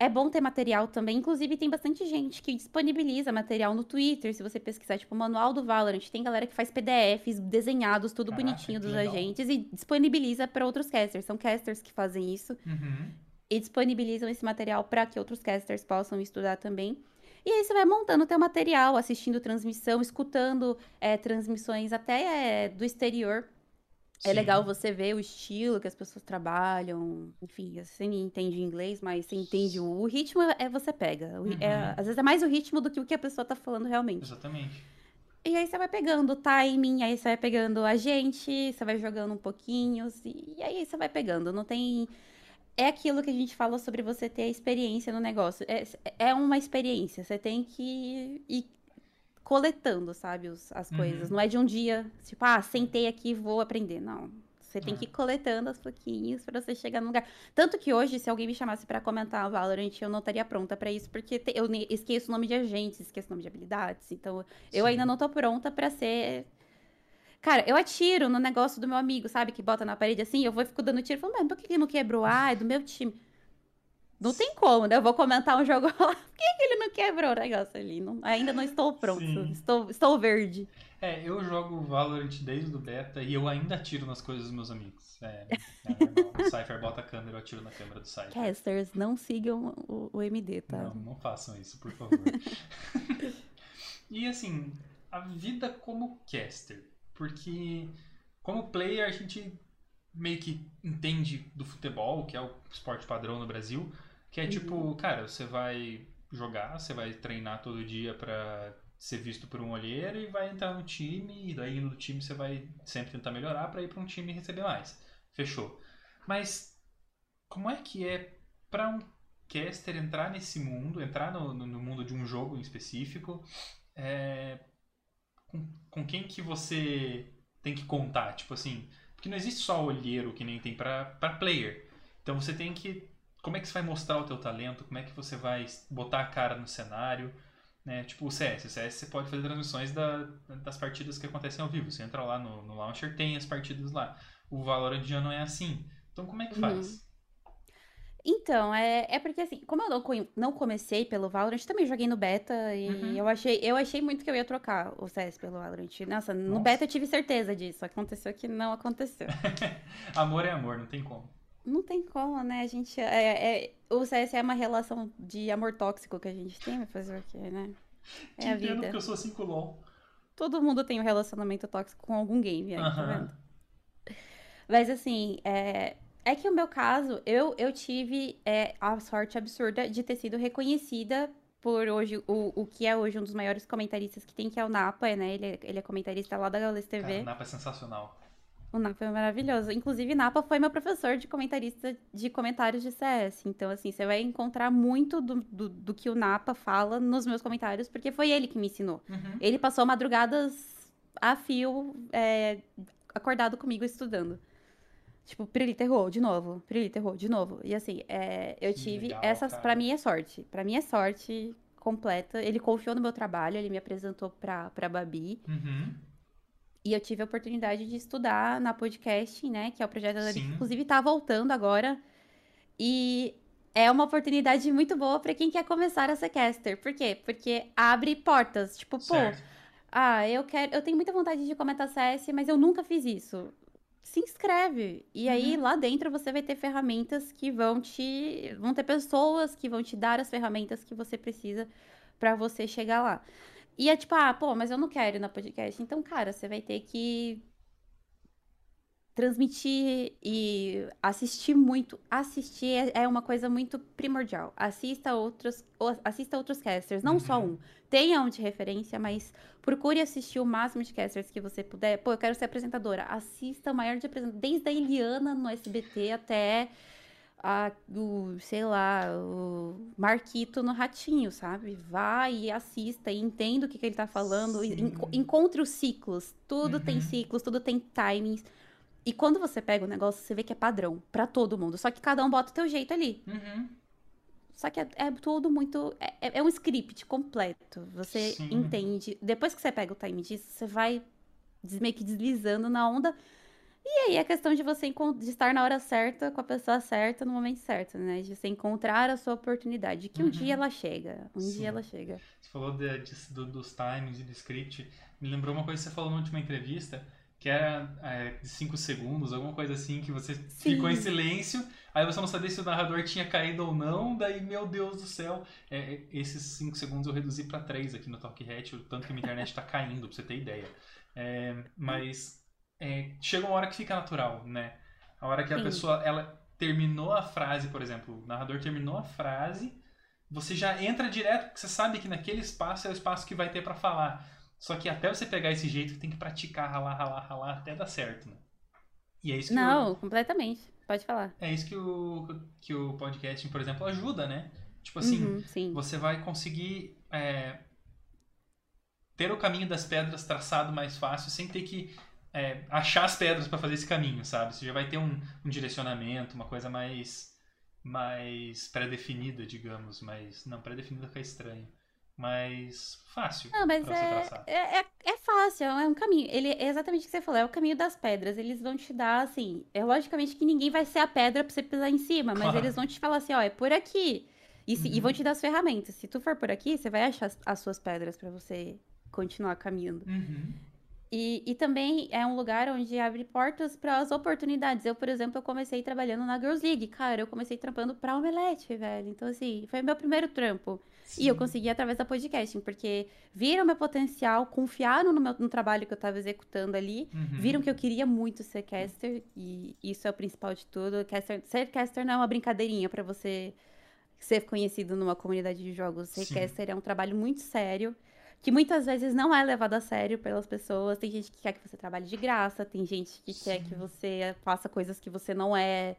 é bom ter material também. Inclusive, tem bastante gente que disponibiliza material no Twitter. Se você pesquisar, tipo, o manual do Valorant, tem galera que faz PDFs desenhados, tudo Caraca, bonitinho dos legal. agentes e disponibiliza para outros casters. São casters que fazem isso Uhum. e disponibilizam esse material para que outros casters possam estudar também. E aí você vai montando teu material, assistindo transmissão, escutando é, transmissões até é, do exterior. É Sim. legal você ver o estilo que as pessoas trabalham. Enfim, você nem entende inglês, mas você entende o, o ritmo, é você pega. É- Uhum. às vezes é mais o ritmo do que o que a pessoa tá falando realmente. Exatamente. E aí você vai pegando o timing, aí você vai pegando a gente, você vai jogando um pouquinho, e aí você vai pegando. Não tem. É aquilo que a gente fala sobre você ter a experiência no negócio. É, é uma experiência. Você tem que ir coletando, sabe, os- as coisas. Uhum. Não é de um dia, tipo, ah, sentei aqui e vou aprender. Não. Você tem É. que ir coletando aos pouquinhos pra você chegar no lugar. Tanto que hoje, se alguém me chamasse pra comentar Valorant, eu não estaria pronta pra isso, porque te- eu esqueço o nome de agentes, esqueço o nome de habilidades. Então, eu Sim. ainda não tô pronta pra ser. Cara, eu atiro no negócio do meu amigo, sabe? Que bota na parede assim, eu vou e fico dando tiro. Falando, mano, por que que não quebrou? Ah, é do meu time. Não tem como, né? Eu vou comentar um jogo lá. Por que, ele não quebrou o negócio ali? Não- ainda não estou pronto. Sim. Estou, estou verde. É, eu jogo Valorant desde o beta e eu ainda atiro nas coisas dos meus amigos. É, é normal. O Cypher bota a câmera, eu atiro na câmera do Cypher. Casters, não sigam o, o MD, tá? Não, não façam isso, por favor. e assim, a vida como caster. Porque como player a gente meio que entende do futebol, que é o esporte padrão no Brasil, que é tipo, cara, você vai jogar, você vai treinar todo dia pra ser visto por um olheiro e vai entrar no time, e daí no time você vai sempre tentar melhorar pra ir pra um time e receber mais. Fechou. Mas como é que é pra um caster entrar nesse mundo, entrar no, no- mundo de um jogo em específico, é, com, com quem que você tem que contar? Tipo assim, porque não existe só olheiro que nem tem pra player. Então você tem que. Como é que você vai mostrar o teu talento? Como é que você vai botar a cara no cenário? Né? Tipo o CS. O CS você pode fazer transmissões da- das partidas que acontecem ao vivo. Você entra lá no, no launcher, tem as partidas lá. O Valorant já não é assim. Então como é que Uhum. faz? Então, é, é porque assim, como eu não, comecei pelo Valorant, também joguei no beta e Uhum. eu achei, eu achei muito que eu ia trocar o CS pelo Valorant. Nossa, no Nossa. beta eu tive certeza disso. Aconteceu que não aconteceu. Amor é amor, não tem como. Não tem como, né? A gente. É, é- o CS é uma relação de amor tóxico que a gente tem, vai fazer o quê, né? É Te a entendo vida. porque eu sou 5 LOL. Todo mundo tem um relacionamento tóxico com algum game aí, tá Aham. vendo? Mas assim, é, é que o meu caso, eu, eu tive é, a sorte absurda de ter sido reconhecida por hoje, o, o que é hoje um dos maiores comentaristas que tem, que é o Napa, né? Ele, é- ele é comentarista lá da Gaules Cara, TV. o Napa é sensacional. O Napa é maravilhoso. Inclusive, Napa foi meu professor de comentarista de comentários de CS. Então, assim, você vai encontrar muito do, do, do que o Napa fala nos meus comentários, porque foi ele que me ensinou. Uhum. Ele passou madrugadas a fio, é, acordado comigo estudando. Tipo, Prilita errou de novo, Prilita errou de novo. E assim, é, eu tive legal, essas, cara. pra mim é sorte. Pra mim é sorte completa. Ele confiou no meu trabalho, ele me apresentou pra, pra Babi. Uhum. E eu tive a oportunidade de estudar na podcasting, né? Que é o projeto da que Sim. inclusive tá voltando agora. E é uma oportunidade muito boa pra quem quer começar a ser caster. Por quê? Porque abre portas. Tipo, pô, Certo. ah, eu quero, eu tenho muita vontade de comentar CS, mas eu nunca fiz isso. Se inscreve. E aí Uhum. lá dentro você vai ter ferramentas que vão te, vão ter pessoas que vão te dar as ferramentas que você precisa pra você chegar lá. E é tipo, ah, pô, mas eu não quero ir na podcast. Então, cara, você vai ter que transmitir e assistir muito. Assistir é, é uma coisa muito primordial. Assista outros, ou- assista outros casters, não só Uhum. um. Tenha um de referência, mas procure assistir o máximo de casters que você puder. Pô, eu quero ser apresentadora. Assista o maior de apresentadores, desde a Eliana no SBT até a, o, sei lá, o Marquito no Ratinho, sabe? Vai e assista e entenda o que, que ele tá falando. e enco- encontre os ciclos. Tudo tem Uhum. ciclos, tudo tem timings. E quando você pega o negócio, você vê que é padrão pra todo mundo. Só que cada um bota o teu jeito ali. Uhum. Só que é, é tudo muito. É, é- é um script completo. Você Sim. entende. Depois que você pega o time disso, você vai meio que deslizando na onda. E aí é questão de você de estar na hora certa, com a pessoa certa, no momento certo, né? De você encontrar a sua oportunidade. Que um Uhum. dia ela chega. Um Sim. dia ela chega. Você falou de- de- do- dos timings e do script. Me lembrou uma coisa que você falou na última entrevista, que era é, de 5 segundos, alguma coisa assim, que você ficou em Sim. silêncio, aí você não sabia se o narrador tinha caído ou não, daí, meu Deus do céu, é, é, esses 5 segundos eu reduzi pra 3 aqui no Talk Hat, o tanto que a minha internet tá caindo, pra você ter ideia. É, mas é, chega uma hora que fica natural, né? A hora que a Sim. pessoa, ela terminou a frase, por exemplo, o narrador terminou a frase, você já entra direto, porque você sabe que naquele espaço é o espaço que vai ter pra falar. Só que até você pegar esse jeito, tem que praticar, ralar, ralar, ralar, até dar certo, né? E é isso que, Não, completamente. Pode falar. o, é isso que, o, que o podcasting, por exemplo, ajuda, né? Tipo assim, Uhum, você vai conseguir é, ter o caminho das pedras traçado mais fácil, sem ter que é, achar as pedras para fazer esse caminho, sabe? Você já vai ter um, um direcionamento, uma coisa mais mais pré-definida, digamos, mas não pré-definida fica estranho, mas fácil Não, mas é, traçar. é, é, é fácil, é um caminho. Ele é exatamente o que você falou, é o caminho das pedras. Eles vão te dar, assim, é logicamente que ninguém vai ser a pedra pra você pisar em cima, mas Claro. eles vão te falar assim, ó, é por aqui. E, se- e Uhum. vão te dar as ferramentas. Se tu for por aqui, você vai achar as, as suas pedras pra você continuar caminhando. Uhum. E, e também é um lugar onde abre portas para as oportunidades. Eu, por exemplo, eu comecei trabalhando na Girls League. Cara, eu comecei trampando pra Omelete, velho. Então, assim, foi meu primeiro trampo. E eu Sim. consegui através da podcasting, porque viram meu potencial, confiaram no, meu, no trabalho que eu tava executando ali, Uhum. viram que eu queria muito ser caster, e isso é o principal de tudo. Caster, ser caster não é uma brincadeirinha pra você ser conhecido numa comunidade de jogos. Ser Sim. caster é um trabalho muito sério, que muitas vezes não é levado a sério pelas pessoas. Tem gente que quer que você trabalhe de graça, tem gente que quer Sim. que você faça coisas que você não é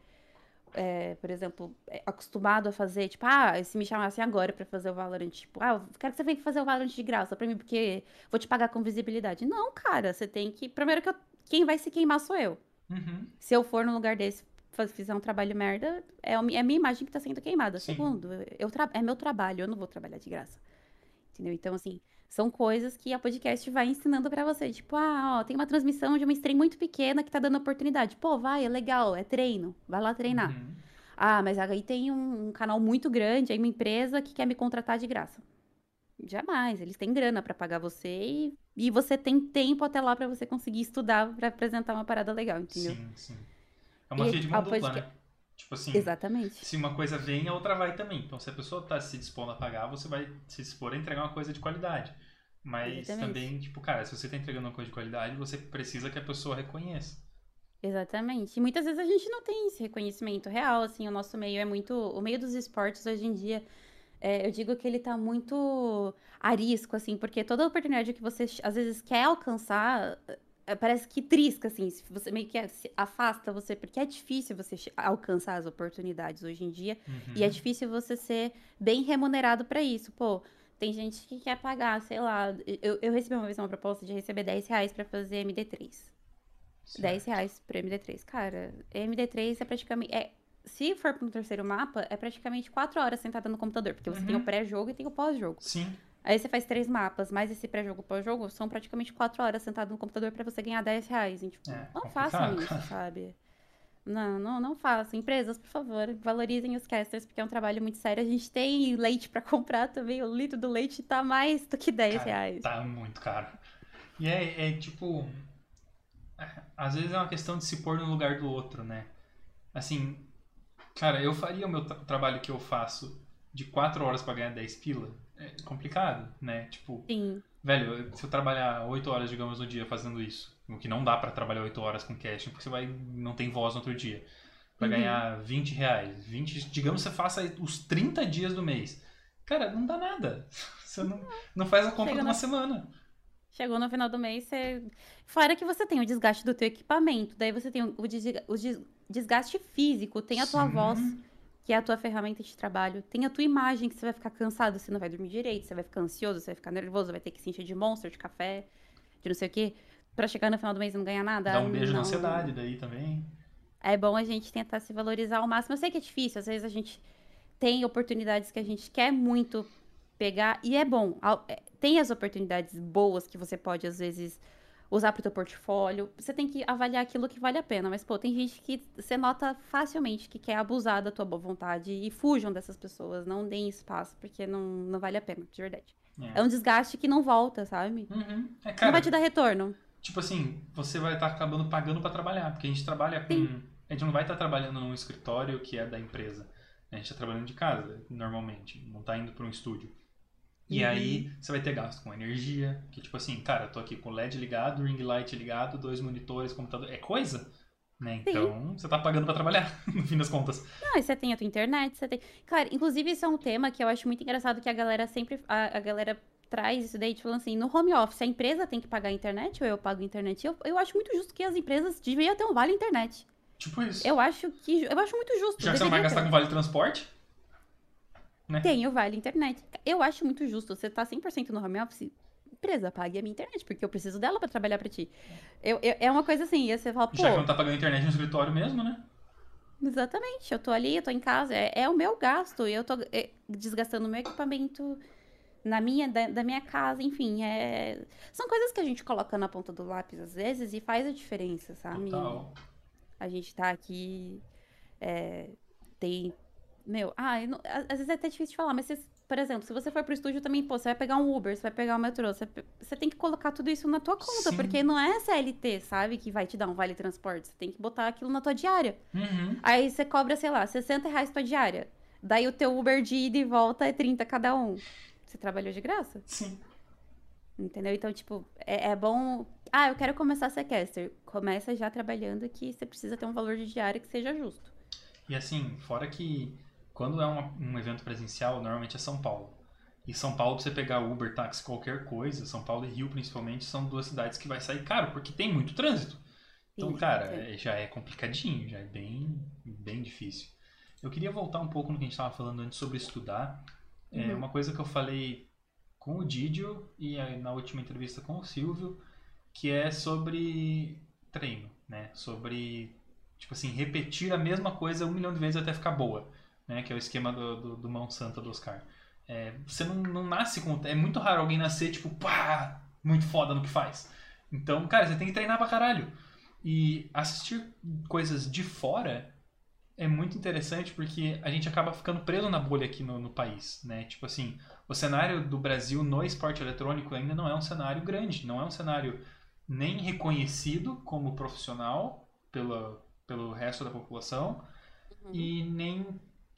é, por exemplo, é, acostumado a fazer, tipo, ah, se me chamassem agora pra fazer o Valorant, tipo, ah, eu quero que você venha fazer o Valorant de graça pra mim, porque vou te pagar com visibilidade. Não, cara, você tem que. Primeiro que eu- quem vai se queimar sou eu. Uhum. Se eu for num lugar desse, fizer um trabalho merda, é, é a minha imagem que tá sendo queimada. Sim. Segundo, eu tra- é meu trabalho, eu não vou trabalhar de graça. Entendeu? Então, assim, são coisas que a podcast vai ensinando pra você. Tipo, ah, ó, tem uma transmissão de uma stream muito pequena que tá dando oportunidade. Pô, vai, é legal, é treino. Vai lá treinar. Uhum. Ah, mas aí tem um, um canal muito grande, aí uma empresa que quer me contratar de graça. Jamais, eles têm grana pra pagar você e, e você tem tempo até lá pra você conseguir estudar pra apresentar uma parada legal, entendeu? Sim, sim. É uma E via de mão dupla, podca- né? Tipo assim, Exatamente. se uma coisa vem, a outra vai também. Então, se a pessoa tá se dispondo a pagar, você vai se dispor a entregar uma coisa de qualidade. Mas Exatamente. também, tipo, cara, se você tá entregando uma coisa de qualidade, você precisa que a pessoa reconheça. Exatamente. E muitas vezes a gente não tem esse reconhecimento real, assim, o nosso meio é muito. O meio dos esportes hoje em dia, é, eu digo que ele tá muito arisco, assim, porque toda oportunidade que você às vezes quer alcançar, parece que trisca, assim, se você meio que se afasta você, porque é difícil você alcançar as oportunidades hoje em dia, Uhum. e é difícil você ser bem remunerado pra isso. Pô, tem gente que quer pagar, sei lá, eu, eu recebi uma vez uma proposta de receber 10 reais pra fazer MD3. 10 reais pro MD3. Cara, MD3 é praticamente. É, se for pro terceiro mapa, é praticamente 4 horas sentada no computador. Porque você tem Uhum. o pré-jogo e tem o pós-jogo. Sim, Aí você faz três mapas, mais esse pré-jogo pós-jogo, são praticamente 4 horas sentado no computador pra você ganhar 10 reais. E, tipo, É, não façam isso, sabe? Não, não, não façam. Empresas, por favor, valorizem os casters, porque é um trabalho muito sério. A gente tem leite pra comprar também. O litro do leite tá mais do que 10 Cara, reais. Tá muito caro. E é, é tipo. é, Às vezes é uma questão de se pôr no lugar do outro, né? Assim, cara, eu faria o meu tra- trabalho que eu faço de 4 horas pra ganhar 10 pila. É complicado, né? Tipo, Sim. velho, se eu trabalhar 8 horas, digamos, no dia fazendo isso, o que não dá pra trabalhar 8 horas com casting, porque você vai não tem voz no outro dia. Pra Uhum. ganhar 20 reais. 20, digamos você faça os 30 dias do mês. Cara, não dá nada. Você não, não faz a compra Chega de uma na- semana. Chegou no final do mês, você. Fora que você tem o desgaste do teu equipamento, daí você tem o, desga- o des- desgaste físico, tem a tua Sim. voz, que é a tua ferramenta de trabalho, tem a tua imagem, que você vai ficar cansado, você não vai dormir direito, você vai ficar ansioso, você vai ficar nervoso, vai ter que se encher de monster, de café, de não sei o quê, pra chegar no final do mês e não ganhar nada. Dá um beijo na não. ansiedade daí também. É bom a gente tentar se valorizar ao máximo. Eu sei que é difícil, às vezes a gente tem oportunidades que a gente quer muito pegar, e é bom. É, Tem as oportunidades boas que você pode, às vezes, usar pro teu portfólio. Você tem que avaliar aquilo que vale a pena. Mas, pô, tem gente que você nota facilmente que quer abusar da tua boa vontade e fujam dessas pessoas. Não deem espaço, porque não, não vale a pena, de verdade. É. É um desgaste que não volta, sabe? Uhum. É, não cara, vai te dar retorno. tipo assim, você vai estar acabando pagando pra trabalhar, porque a gente trabalha com. A gente não vai estar trabalhando num escritório que é da empresa. A gente está trabalhando de casa, normalmente. Não tá indo para um estúdio. E Uhum. aí, você vai ter gasto com energia, que tipo assim, cara, eu tô aqui com o LED ligado, ring light ligado, dois monitores, computador. É coisa? Né? Então, você tá pagando pra trabalhar, no fim das contas. Não, e você tem a tua internet, você tem. Claro, inclusive isso é um tema que eu acho muito engraçado que a galera sempre. A, a galera traz isso daí, tipo assim, no home office, a empresa tem que pagar a internet ou eu pago a internet? Eu, eu acho muito justo que as empresas deviam ter um vale internet. Tipo isso. Eu acho que. Eu acho muito justo. Já que você não vai gastar com vale transporte, Tem o vale internet. Eu acho muito justo. Você tá 100% no home office, empresa, pague a minha internet, porque eu preciso dela pra trabalhar pra ti. Eu, eu- é uma coisa assim, e você fala, pô. já que não tá pagando internet no escritório mesmo, né? Exatamente, eu tô ali, eu tô em casa, é, é o meu gasto, e eu tô é, desgastando o meu equipamento na minha, da, da minha casa, enfim, é... São coisas que a gente coloca na ponta do lápis às vezes e faz a diferença, sabe? Total. A gente tá aqui, é, tem, meu, ah, não- às vezes é até difícil de falar, mas vocês, por exemplo, se você for pro estúdio também, pô, você vai pegar um Uber, você vai pegar um metrô, você, você tem que colocar tudo isso na tua conta, Sim. porque não é CLT, sabe, que vai te dar um vale transporte, você tem que botar aquilo na tua diária. Uhum. Aí você cobra, sei lá, 60 reais tua diária. Daí o teu Uber de ida e volta é 30 cada um. Você trabalhou de graça? Sim. Entendeu? Então, tipo, é, é bom. Ah, eu quero começar a ser caster. Começa já trabalhando que você precisa ter um valor de diária que seja justo. E assim, fora que quando é uma- um evento presencial, normalmente é São Paulo. E São Paulo, pra você pegar Uber, táxi, qualquer coisa, São Paulo e Rio principalmente, são duas cidades que vai sair caro, porque tem muito trânsito. Então, Sim, cara, sim. é- já é complicadinho, já é bem, bem difícil. Eu queria voltar um pouco no que a gente estava falando antes sobre estudar. É Uhum. uma coisa que eu falei com o Didio e na última entrevista com o Silvio, que é sobre treino, né? Sobre, tipo assim, repetir a mesma coisa um milhão de vezes até ficar boa, né? Que é o esquema do, do, do mão santa do Oscar. É, você não, não nasce com... É muito raro alguém nascer, tipo, pá, muito foda no que faz. Então, cara, você tem que treinar pra caralho. E assistir coisas de fora é muito interessante porque a gente acaba ficando preso na bolha aqui no, no país, né? Tipo assim, o cenário do Brasil no esporte eletrônico ainda não é um cenário grande, não é um cenário nem reconhecido como profissional pela, pelo resto da população e nem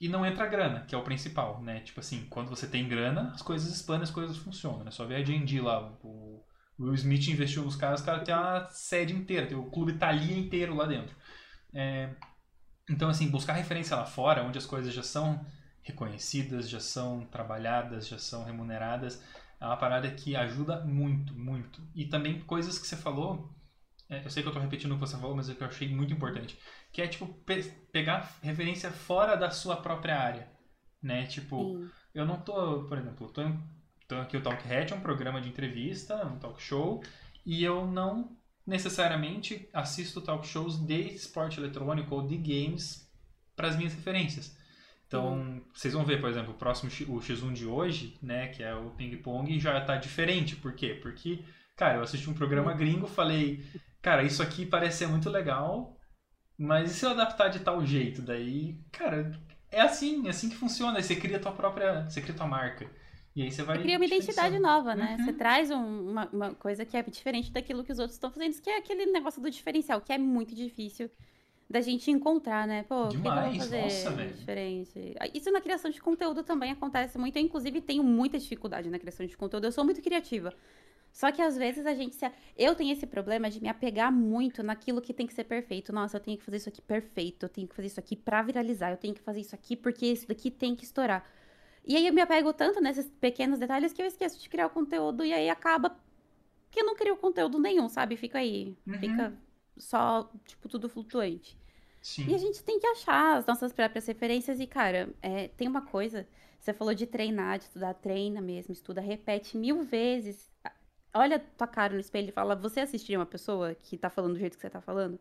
e não entra grana, que é o principal, né? Tipo assim, quando você tem grana, as coisas expandem, as coisas funcionam, né? Só ver a J&D lá, o Will Smith investiu nos caras, os caras têm uma sede inteira, tem o clube Thalia inteiro lá dentro. É, então, assim, buscar referência lá fora, onde as coisas já são reconhecidas, já são trabalhadas, já são remuneradas, é uma parada que ajuda muito, muito. E também coisas que você falou, eu sei que eu tô repetindo o que você falou, mas é que eu achei muito importante, que é, tipo, pe- pegar referência fora da sua própria área, né? Tipo, Sim. eu não tô, por exemplo, tô, tô aqui o Talk Head, é um programa de entrevista, um talk show, e eu não necessariamente assisto talk shows de esporte eletrônico ou de games para as minhas referências. Então, vocês vão ver, por exemplo, o próximo o X1 de hoje, né, que é o ping pong, já tá diferente. Por quê? Porque, cara, eu assisti um programa gringo, falei, cara, isso aqui parece ser muito legal, mas e se eu adaptar de tal jeito? Daí, cara, é assim, é assim que funciona. Aí você cria a tua própria, você cria tua marca. E aí você vai Você cria uma identidade nova, né? Uhum. Você traz um- uma, uma coisa que é diferente daquilo que os outros estão fazendo, que é aquele negócio do diferencial, que é muito difícil da gente encontrar, né? Pô, Demais, fazer nossa, velho. diferente? Ah, Isso na criação de conteúdo também acontece muito. Eu, inclusive, tenho muita dificuldade na criação de conteúdo. Eu sou muito criativa. Só que às vezes a gente se. Eu tenho esse problema de me apegar muito naquilo que tem que ser perfeito. Nossa, eu tenho que fazer isso aqui perfeito. Eu tenho que fazer isso aqui pra viralizar. Eu tenho que fazer isso aqui porque isso daqui tem que estourar. E aí eu me apego tanto nesses pequenos detalhes que eu esqueço de criar o conteúdo. E aí acaba que eu não crio conteúdo nenhum, sabe? Fica aí. Uhum. Fica só, tipo, tudo flutuante. Sim. E a gente tem que achar as nossas próprias referências. E, cara, é, tem uma coisa. Você falou de treinar, de estudar, treina mesmo, estuda, repete mil vezes. Olha tua cara no espelho e fala: Você assistiria uma pessoa que tá falando do jeito que você tá falando?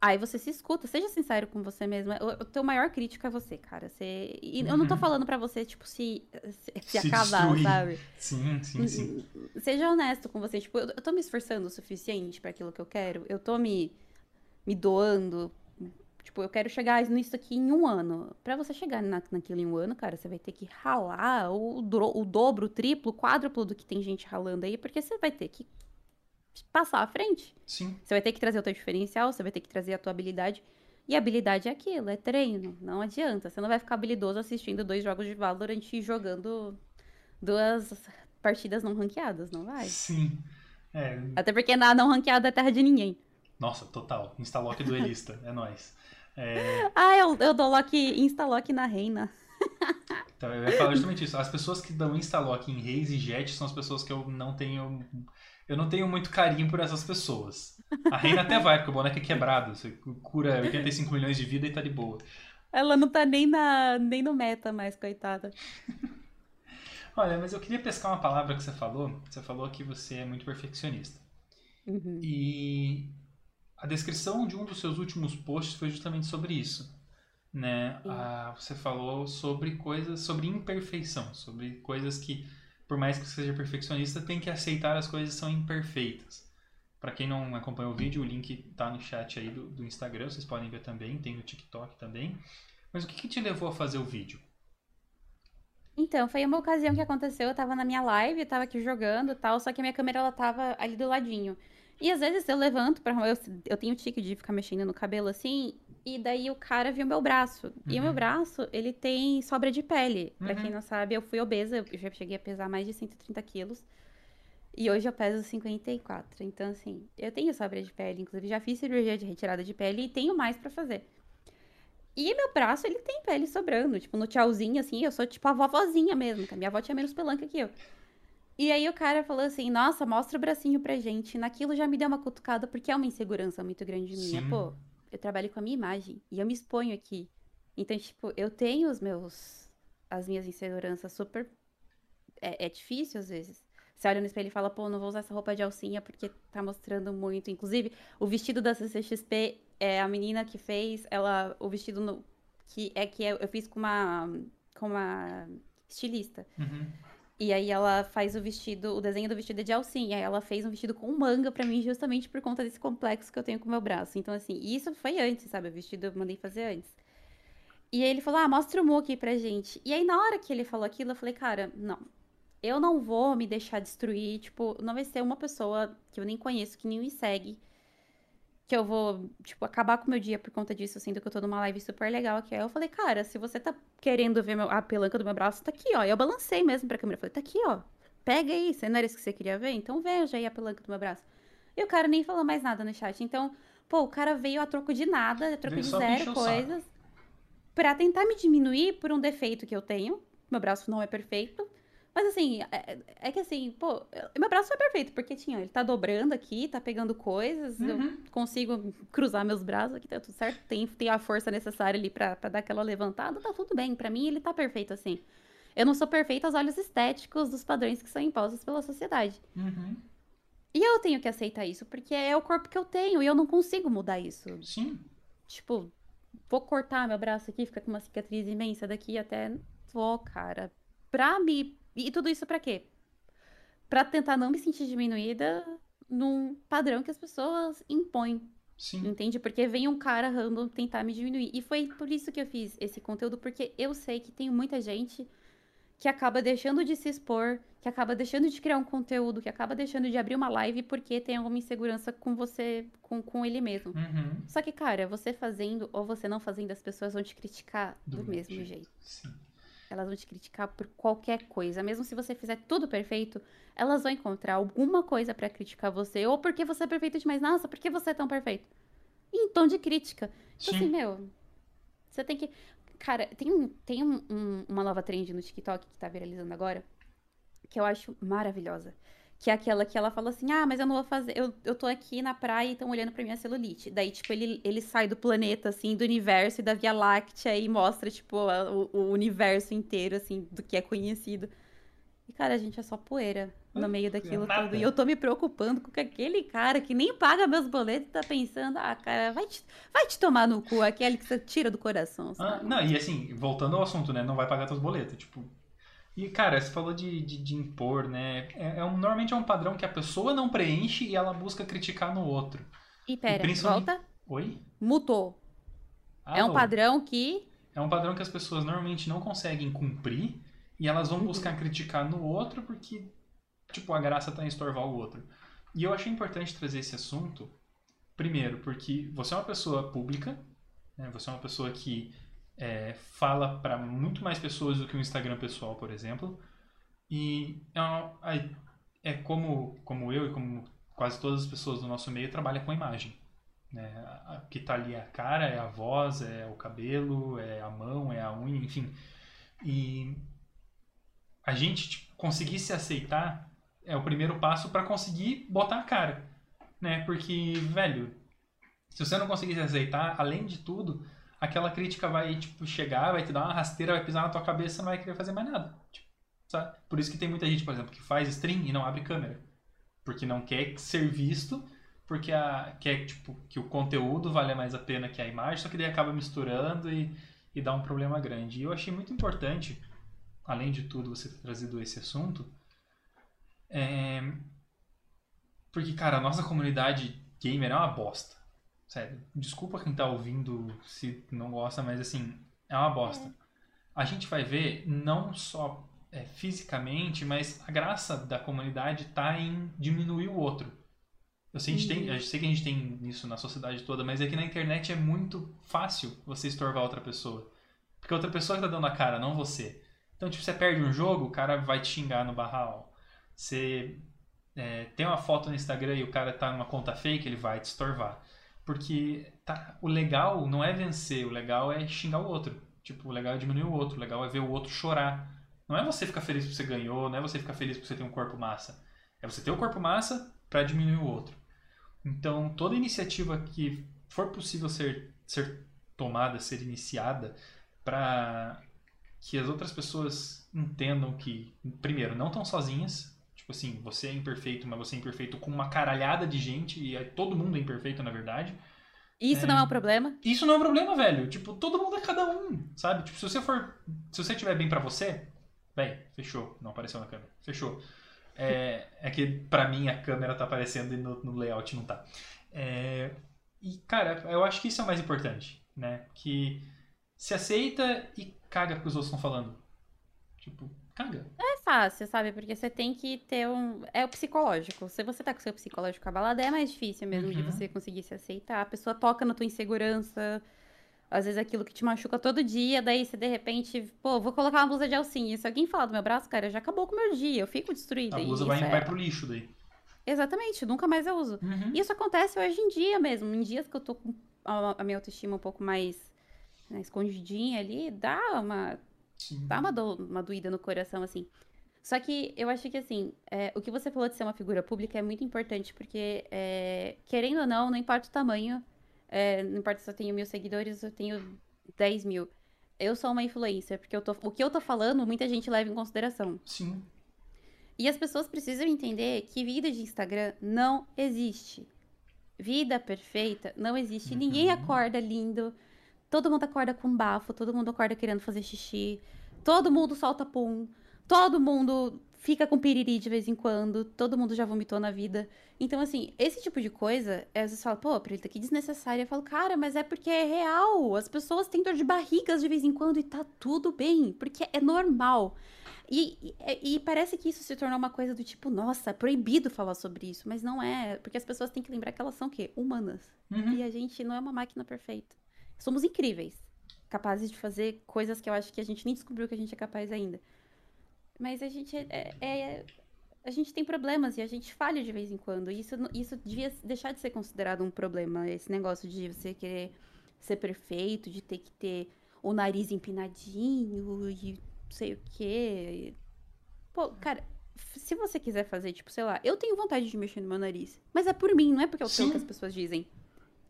Aí você se escuta, seja sincero com você mesmo. O, o teu maior crítico é você, cara. Você... E eu não tô Uhum. falando pra você, tipo, se, se, se Se acabar, destruir. sabe? Sim, sim, sim. Seja honesto com você. Tipo, eu, eu tô me esforçando o suficiente pra aquilo que eu quero. Eu tô me, me doando. Tipo, eu quero chegar nisso aqui em um ano. Pra você chegar na, naquilo em um ano, cara, você vai ter que ralar o, o dobro, o triplo, o quádruplo do que tem gente ralando aí, porque você vai ter que passar à frente. Sim. Você vai ter que trazer o teu diferencial, você vai ter que trazer a tua habilidade. E habilidade é aquilo, é treino. Não adianta. Você não vai ficar habilidoso assistindo dois jogos de Valorant e jogando duas partidas não ranqueadas, não vai. Sim. É, Até porque na não ranqueada é terra de ninguém. nossa, total. Instalock duelista. É nóis. É, Ah, eu, eu dou lock, insta-lock na reina. então, eu ia falar justamente isso. As pessoas que dão instalock em Reis e Jet são as pessoas que eu não tenho. Eu não tenho muito carinho por essas pessoas. A Reina até vai, porque o boneco é quebrado. Você cura 85 milhões de vida e tá de boa. Ela não tá nem, na, nem no meta mais, coitada. Olha, mas eu queria pescar uma palavra que você falou. Você falou que você é muito perfeccionista. Uhum. E a descrição de um dos seus últimos posts foi justamente sobre isso. Né? Ah, você falou sobre coisas, sobre imperfeição, sobre coisas que, por mais que você seja perfeccionista, tem que aceitar as coisas que são imperfeitas. Para quem não acompanha o vídeo, o link tá no chat aí do, do Instagram, vocês podem ver também, tem no TikTok também. Mas o que, que te levou a fazer o vídeo? Então, foi uma ocasião que aconteceu, eu tava na minha live, eu tava aqui jogando e tal, só que a minha câmera, ela tava ali do ladinho. E às vezes eu levanto pra... Eu, eu tenho tique de ficar mexendo no cabelo assim, e daí o cara viu meu braço. E o Uhum. meu braço, ele tem sobra de pele. Pra Uhum. quem não sabe, eu fui obesa, eu já cheguei a pesar mais de 130 quilos. E hoje eu peso 54. Então, assim, eu tenho sobra de pele. Inclusive, já fiz cirurgia de retirada de pele e tenho mais pra fazer. E meu braço, ele tem pele sobrando. Tipo, no tchauzinho, assim, eu sou tipo a vovozinha mesmo. Que a minha avó tinha menos pelanca que eu. E aí o cara falou assim, nossa, mostra o bracinho pra gente. Naquilo já me deu uma cutucada, porque é uma insegurança muito grande minha. Sim. Pô, eu trabalho com a minha imagem e eu me exponho aqui. Então, tipo, eu tenho os meus... As minhas inseguranças super... É, é difícil às vezes. Você olha no espelho e fala, pô, não vou usar essa roupa de alcinha porque tá mostrando muito. Inclusive, o vestido da CCXP, é a menina que fez, ela, o vestido no, que é que eu eu fiz com uma, com uma estilista. Uhum. E aí ela faz o vestido, o desenho do vestido é de alcinha. Aí ela fez um vestido com manga pra mim, justamente por conta desse complexo que eu tenho com o meu braço. Então, assim, isso foi antes, sabe? O vestido eu mandei fazer antes. E aí ele falou, ah, mostra o mu aqui pra gente. E aí, na hora que ele falou aquilo, eu falei, cara, não. Eu não vou me deixar destruir, tipo, não vai ser uma pessoa que eu nem conheço, que nem me segue, que eu vou, tipo, acabar com o meu dia por conta disso, sendo que eu tô numa live super legal aqui. Aí eu falei, cara, se você tá querendo ver meu- a pelanca do meu braço, tá aqui, ó. E eu balancei mesmo pra câmera. Falei, tá aqui, ó. Pega aí. Você não era isso que você queria ver? Então veja aí a pelanca do meu braço. E o cara nem falou mais nada no chat. Então, pô, o cara veio a troco de nada, a troco de zero saco. coisas, pra tentar me diminuir por um defeito que eu tenho. Meu braço não é perfeito. Mas assim, é, é que assim, pô, eu- meu braço é perfeito, porque tinha, ele tá dobrando aqui, tá pegando coisas, eu Uhum. consigo cruzar meus braços aqui, tá tudo certo. Tem, tem a força necessária ali pra, pra dar aquela levantada, tá tudo bem. Pra mim, ele tá perfeito assim. Eu não sou perfeita aos olhos estéticos dos padrões que são impostos pela sociedade. Uhum. E eu tenho que aceitar isso, porque é o corpo que eu tenho e eu não consigo mudar isso. Sim. Tipo, vou cortar meu braço aqui, ficar com uma cicatriz imensa daqui até. Vou, cara. Pra me. E tudo isso pra quê? Pra tentar não me sentir diminuída num padrão que as pessoas impõem. Sim. Entende? Porque vem um cara random tentar me diminuir. E foi por isso que eu fiz esse conteúdo, porque eu sei que tem muita gente que acaba deixando de se expor, que acaba deixando de criar um conteúdo, que acaba deixando de abrir uma live porque tem alguma insegurança com você, com, com ele mesmo. Uhum. Só que, cara, você fazendo ou você não fazendo, as pessoas vão te criticar do, Do mesmo mesmo jeito. Sim. Elas vão te criticar por qualquer coisa. Mesmo se você fizer tudo perfeito, elas vão encontrar alguma coisa pra criticar você. Ou porque você é perfeito demais. Nossa, por que você é tão perfeito? Em tom de crítica. Então, assim, Sim. meu, você tem que. Cara, tem, um- tem um- um- uma nova trend no TikTok que tá viralizando agora, que eu acho maravilhosa. Que é aquela que ela fala assim: Ah, mas eu não vou fazer. Eu, eu tô aqui na praia e estão olhando pra minha celulite. Daí, tipo, ele, ele sai do planeta, assim, do universo e da Via Láctea e mostra, tipo, a- o, o universo inteiro, assim, do que é conhecido. E, cara, a gente é só poeira no meio daquilo tudo. E eu tô me preocupando com que aquele cara que nem paga meus boletos tá pensando: Ah, cara, vai te, vai te tomar no cu, aquele que você tira do coração, Ah, não, e assim, voltando ao assunto, né? Não vai pagar teus boletos. Tipo. E, cara, você falou de, de, de impor, né? É, é um, normalmente é um padrão que a pessoa não preenche e ela busca criticar no outro. E pera, principalmente- volta. Oi? Mutou. É um padrão que. É um padrão que as pessoas normalmente não conseguem cumprir e elas vão Uhum. buscar criticar no outro porque, tipo, a graça tá em estorvar o outro. E eu achei importante trazer esse assunto, primeiro, porque você é uma pessoa pública, né? você é uma pessoa que é, fala para muito mais pessoas do que o Instagram pessoal, por exemplo, e é, é- como, como eu e como quase todas as pessoas do nosso meio trabalha com imagem. Né? O que tá ali é a cara, é a voz, é o cabelo, é a mão, é a unha, enfim. E a gente tipo, conseguir se aceitar é o primeiro passo para conseguir botar a cara, né? Porque, velho, se você não conseguir se aceitar, além de tudo, aquela crítica vai tipo chegar, vai te dar uma rasteira, vai pisar na tua cabeça, não vai querer fazer mais nada. Tipo, sabe? Por isso que tem muita gente, por exemplo, que faz stream e não abre câmera, porque não quer ser visto, porque a, quer tipo que o conteúdo vale mais a pena que a imagem, só que daí acaba misturando e, e dá um problema grande. E eu achei muito importante, além de tudo, você ter trazido esse assunto, é, porque, cara, a nossa comunidade gamer é uma bosta. Sério, desculpa quem tá ouvindo se não gosta, mas assim, é uma bosta. A gente vai ver não só é, fisicamente, mas a graça da comunidade tá em diminuir o outro. Eu sei, a gente tem, eu sei que a gente tem isso na sociedade toda, mas é que na internet é muito fácil você estorvar outra pessoa. Porque outra pessoa que tá dando a cara, não você. Então, tipo, você perde um jogo, o cara vai te xingar no barral. Você é, tem uma foto no Instagram e o cara tá numa conta fake, ele vai te estorvar. Porque tá, o legal não é vencer, o legal é xingar o outro. Tipo, o legal é diminuir o outro, o legal é ver o outro chorar. Não é você ficar feliz porque você ganhou, não é você ficar feliz porque você tem um corpo massa. É você ter o corpo massa para diminuir o outro. Então, toda iniciativa que for possível ser, ser tomada, ser iniciada, para que as outras pessoas entendam que, primeiro, não estão sozinhas. Tipo assim, você é imperfeito, mas você é imperfeito com uma caralhada de gente, e aí todo mundo é imperfeito, na verdade. Isso É. não é um problema. Isso não é um problema, velho. Tipo, todo mundo é cada um, sabe? Tipo, se você for. Se você tiver bem pra você, bem, fechou. Não apareceu na câmera. Fechou. É, é que pra mim a câmera tá aparecendo e no, no layout não tá. É, e, cara, eu acho que isso é o mais importante, né? Que se aceita e caga porque os outros estão falando. Tipo, caga. É fácil, sabe? Porque você tem que ter um. É o psicológico. Se você tá com o seu psicológico abalado, é mais difícil mesmo de Uhum. você conseguir se aceitar. A pessoa toca na tua insegurança. Às vezes aquilo que te machuca todo dia, daí você de repente, pô, vou colocar uma blusa de alcinha. Se alguém falar do meu braço, cara, já acabou com o meu dia, eu fico destruída. A blusa vai, é- vai pro lixo daí. Exatamente, nunca mais eu uso. Uhum. Isso acontece hoje em dia mesmo. Em dias que eu tô com a, a minha autoestima um pouco mais né, escondidinha ali, dá uma, Sim. dá uma, do, uma doída no coração, assim. Só que eu acho que, assim, é, o que você falou de ser uma figura pública é muito importante, porque, é, querendo ou não, não importa o tamanho, é, não importa se eu tenho mil seguidores, eu tenho 10 mil. Eu sou uma influencer, porque eu tô, o que eu tô falando, muita gente leva em consideração. Sim. E as pessoas precisam entender que vida de Instagram não existe. Vida perfeita não existe. Ninguém Uhum. acorda lindo. Todo mundo acorda com bafo, todo mundo acorda querendo fazer xixi. Todo mundo solta pum. Todo mundo fica com piriri de vez em quando. Todo mundo já vomitou na vida. Então, assim, esse tipo de coisa, é, às vezes fala, pô, Preta, que desnecessário. Eu falo, cara, mas é porque é real. As pessoas têm dor de barrigas de vez em quando e tá tudo bem. Porque é normal. E, e, e parece que isso se tornou uma coisa do tipo, nossa, é proibido falar sobre isso. Mas não é. Porque as pessoas têm que lembrar que elas são o quê? Humanas. Uhum. E a gente não é uma máquina perfeita. Somos incríveis. capazes de fazer coisas que eu acho que a gente nem descobriu que a gente é capaz ainda. Mas a gente é, é- a gente tem problemas e a gente falha de vez em quando. E isso, isso devia deixar de ser considerado um problema. Esse negócio de você querer ser perfeito, de ter que ter o nariz empinadinho e não sei o quê. Pô, cara, se você quiser fazer, tipo, sei lá, eu tenho vontade de mexer no meu nariz. Mas é por mim, não é porque eu sei o que as pessoas dizem.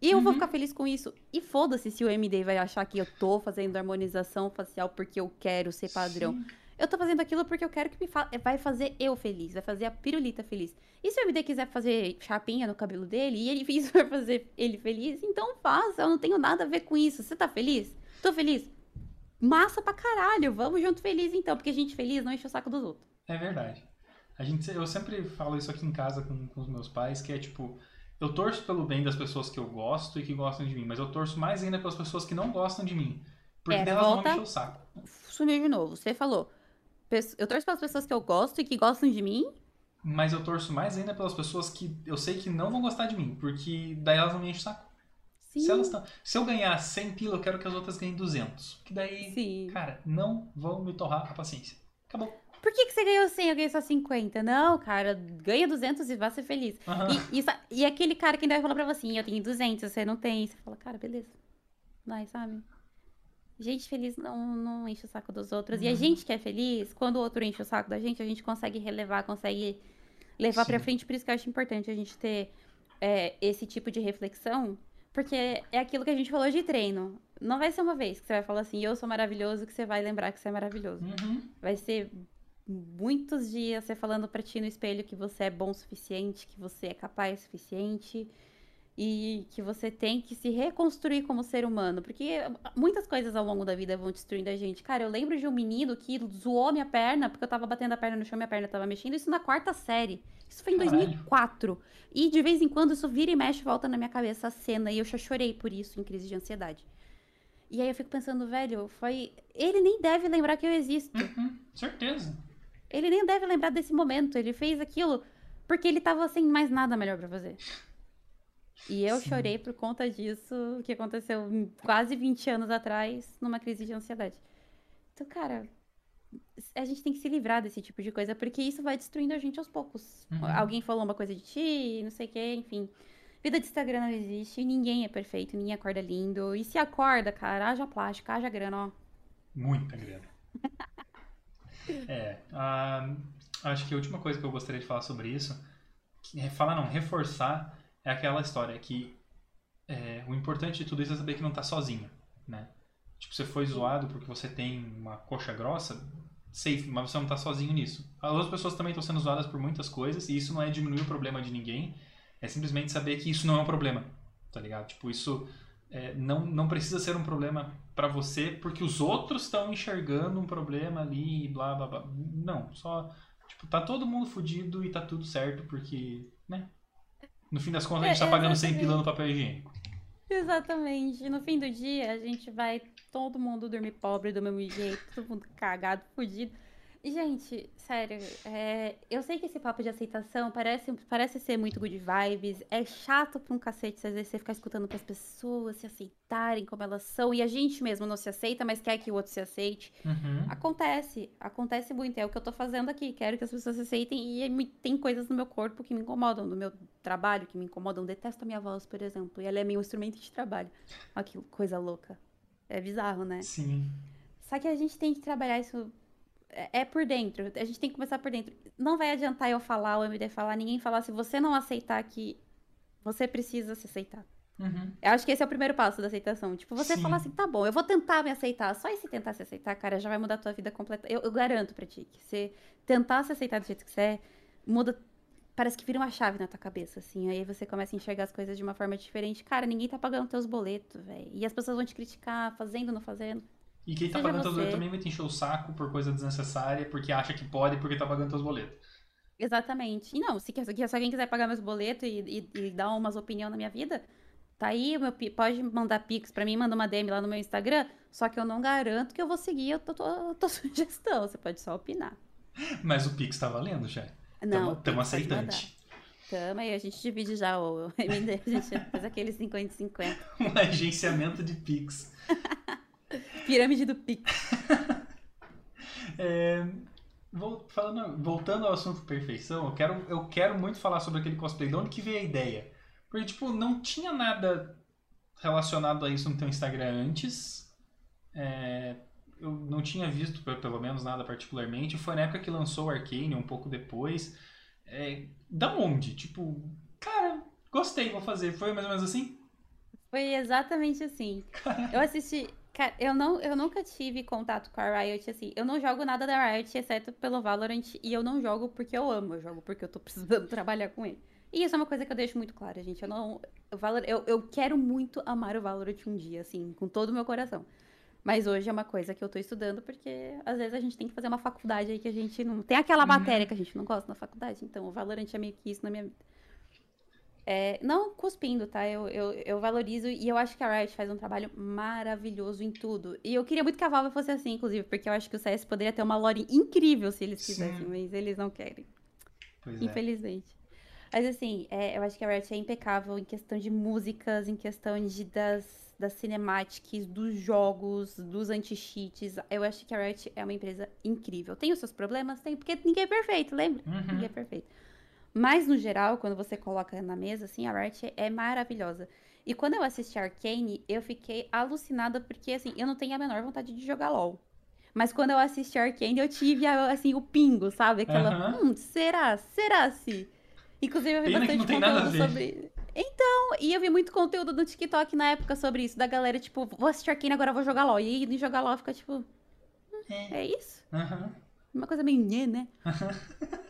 E eu vou Uhum. ficar feliz com isso. E foda-se se o MD vai achar que eu tô fazendo harmonização facial porque eu quero ser padrão. Sim. Eu tô fazendo aquilo porque eu quero que me fa... vai fazer eu feliz, vai fazer a pirulita feliz. E se o MD quiser fazer chapinha no cabelo dele e ele isso vai fazer ele feliz, então faça, eu não tenho nada a ver com isso. Você tá feliz? Tô feliz? Massa pra caralho, vamos junto feliz então, porque gente feliz não enche o saco dos outros. É verdade. A gente, eu sempre falo isso aqui em casa com, com os meus pais, que é tipo, eu torço pelo bem das pessoas que eu gosto e que gostam de mim, mas eu torço mais ainda pelas pessoas que não gostam de mim. Porque daí elas vão me volta- encher o saco. Sumiu de novo. Você falou. "Pesso- Eu torço pelas pessoas que eu gosto e que gostam de mim. Mas eu torço mais ainda pelas pessoas que eu sei que não vão gostar de mim, porque daí elas não me enchem o saco. Sim. Se, elas tão, se eu ganhar 100 pila, eu quero que as outras ganhem 200. Porque daí, Sim. cara, não vão me torrar a paciência. Acabou. Por que, que você ganhou 100 e eu ganhei só 50? Não, cara, ganha 200 e vá ser feliz. Aham. E, e, e aquele cara que ainda vai falar pra você, "Ih, eu tenho 200, você não tem. Você fala, cara, beleza. Vai, sabe? Gente feliz não, não enche o saco dos outros. E a Uhum. gente que é feliz, quando o outro enche o saco da gente, a gente consegue relevar, consegue levar pra Sim. frente. Por isso que eu acho importante a gente ter é, esse tipo de reflexão. Porque é aquilo que a gente falou de treino. Não vai ser uma vez que você vai falar assim, eu sou maravilhoso, que você vai lembrar que você é maravilhoso. Uhum. Vai ser muitos dias você falando pra ti no espelho que você é bom o suficiente, que você é capaz o suficiente e que você tem que se reconstruir como ser humano, porque muitas coisas ao longo da vida vão destruindo a gente. Cara, eu lembro de um menino que zoou minha perna porque eu tava batendo a perna no chão, minha perna tava mexendo, isso na quarta série. Isso foi em Caralho. 2004. E de vez em quando isso vira e mexe, volta na minha cabeça a cena e eu já chorei por isso em crise de ansiedade. E aí eu fico pensando, velho, foi. Ele nem deve lembrar que eu existo. Uhum. Certeza. Ele nem deve lembrar desse momento. Ele fez aquilo porque ele tava sem mais nada melhor pra fazer. E eu Sim. chorei por conta disso, que aconteceu quase 20 anos atrás, numa crise de ansiedade. Então, cara, a gente tem que se livrar desse tipo de coisa, porque isso vai destruindo a gente aos poucos. Uhum. Alguém falou uma coisa de ti, não sei o que, enfim. Vida de Instagram não existe, ninguém é perfeito, ninguém acorda lindo. E se acorda, cara, haja plástico, haja grana, ó. Muita grana. é. ah, acho que a última coisa que eu gostaria de falar sobre isso, é falar não, reforçar, é aquela história que é, o importante de tudo isso é saber que não tá sozinho, né? Tipo, você foi zoado porque você tem uma coxa grossa, safe, mas você não tá sozinho nisso. As outras pessoas também estão sendo zoadas por muitas coisas, e isso não é diminuir o problema de ninguém, é simplesmente saber que isso não é um problema, tá ligado? Tipo, isso é, não, não precisa ser um problema pra você porque os outros estão enxergando um problema ali e blá blá blá. Não, só, tipo, tá todo mundo fudido e tá tudo certo porque, né? No fim das contas, a gente É, tá pagando 100 exatamente. pila no papel higiênico. Exatamente. No fim do dia, a gente vai todo mundo dormir pobre do mesmo jeito, todo mundo cagado, fudido. Gente, sério, é, eu sei que esse papo de aceitação parece, parece ser muito good vibes. É chato pra um cacete, às vezes, você ficar escutando pras pessoas se aceitarem como elas são. E a gente mesmo não se aceita, mas quer que o outro se aceite. Uhum. Acontece, acontece muito. É o que eu tô fazendo aqui. Quero que as pessoas se aceitem. E é tem coisas no meu corpo que me incomodam, no meu trabalho que me incomodam. Detesto a minha voz, por exemplo. E ela é meu instrumento de trabalho. Olha que coisa louca. É bizarro, né? Sim. Só que a gente tem que trabalhar isso. É é por dentro. A gente tem que começar por dentro. Não vai adiantar eu falar, o MD falar, ninguém falar. Se você não aceitar que você precisa se aceitar. Uhum. Eu acho que esse é o primeiro passo da aceitação. Tipo, você Sim. falar assim, tá bom, eu vou tentar me aceitar. Só esse tentar se aceitar, cara, já vai mudar a tua vida completa. Eu, eu garanto pra ti que você tentar se aceitar do jeito que você é, muda. Parece que vira uma chave na tua cabeça, assim. Aí você começa a enxergar as coisas de uma forma diferente. Cara, ninguém tá pagando teus boletos, velho. E as pessoas vão te criticar, fazendo, não fazendo. E quem tá Seja pagando teus você. boletos também vai te encher o saco por coisa desnecessária, porque acha que pode porque tá pagando teus boletos. Exatamente. E não, se, se alguém quiser pagar meus boletos e, e, e dar umas opiniões na minha vida, tá aí, meu, pode mandar pix pra mim, manda uma DM lá no meu Instagram, só que eu não garanto que eu vou seguir a tua, sugestão, você pode só opinar. Mas o Pix tá valendo já. Não, Tamo, aceitante. Tamo aí, a gente divide já o MD, a gente faz aquele 50-50. Um agenciamento de Pix. pirâmide do Pix. É, falando- voltando ao assunto perfeição, eu quero, eu quero muito falar sobre aquele cosplay. De onde que veio a ideia? Porque, tipo, não tinha nada relacionado a isso no teu Instagram antes. É, eu não tinha visto, pe- pelo menos, nada particularmente. Foi na época que lançou o Arcane, um pouco depois. É, da onde? Tipo, cara, gostei, vou fazer. Foi mais ou menos assim? Foi exatamente assim. Eu assisti. Cara, eu, não, eu nunca tive contato com a Riot, assim. Eu não jogo nada da Riot, exceto pelo Valorant. E eu não jogo porque eu amo. Eu jogo porque eu tô precisando trabalhar com ele. E isso é uma coisa que eu deixo muito clara, gente. Eu não. o Valor, eu, eu quero muito amar o Valorant um dia, assim, com todo o meu coração. Mas hoje é uma coisa que eu tô estudando, porque às vezes a gente tem que fazer uma faculdade aí que a gente não. Tem aquela Uhum. matéria que a gente não gosta na faculdade. Então, o Valorant é meio que isso na minha vida. É, não cuspindo, tá? Eu, eu, eu valorizo e eu acho que a Riot faz um trabalho maravilhoso em tudo. E eu queria muito que a Valve fosse assim, inclusive, porque eu acho que o CS poderia ter uma lore incrível se eles quisessem, mas eles não querem, Pois é. infelizmente. Mas assim, é, eu acho que a Riot é impecável em questão de músicas, em questão de, das, das cinemáticas, dos jogos, dos anti-cheats. Eu acho que a Riot é uma empresa incrível. Tem os seus problemas? Tem, porque ninguém é perfeito, lembra? Uhum. Ninguém é perfeito. Mas, no geral, quando você coloca na mesa, assim, a Riot é maravilhosa. E quando eu assisti Arcane, eu fiquei alucinada, porque, assim, eu não tenho a menor vontade de jogar LOL. Mas quando eu assisti Arcane, eu tive, assim, o pingo, sabe? Aquela, hum, será? Será se? Inclusive, eu vi Pena bastante conteúdo sobre... Então, e eu vi muito conteúdo no TikTok na época sobre isso, da galera, tipo, vou assistir Arcane, agora vou jogar LOL. E aí, jogar LOL fica, tipo, hum, é isso? Aham. Uma coisa meio nhê, né?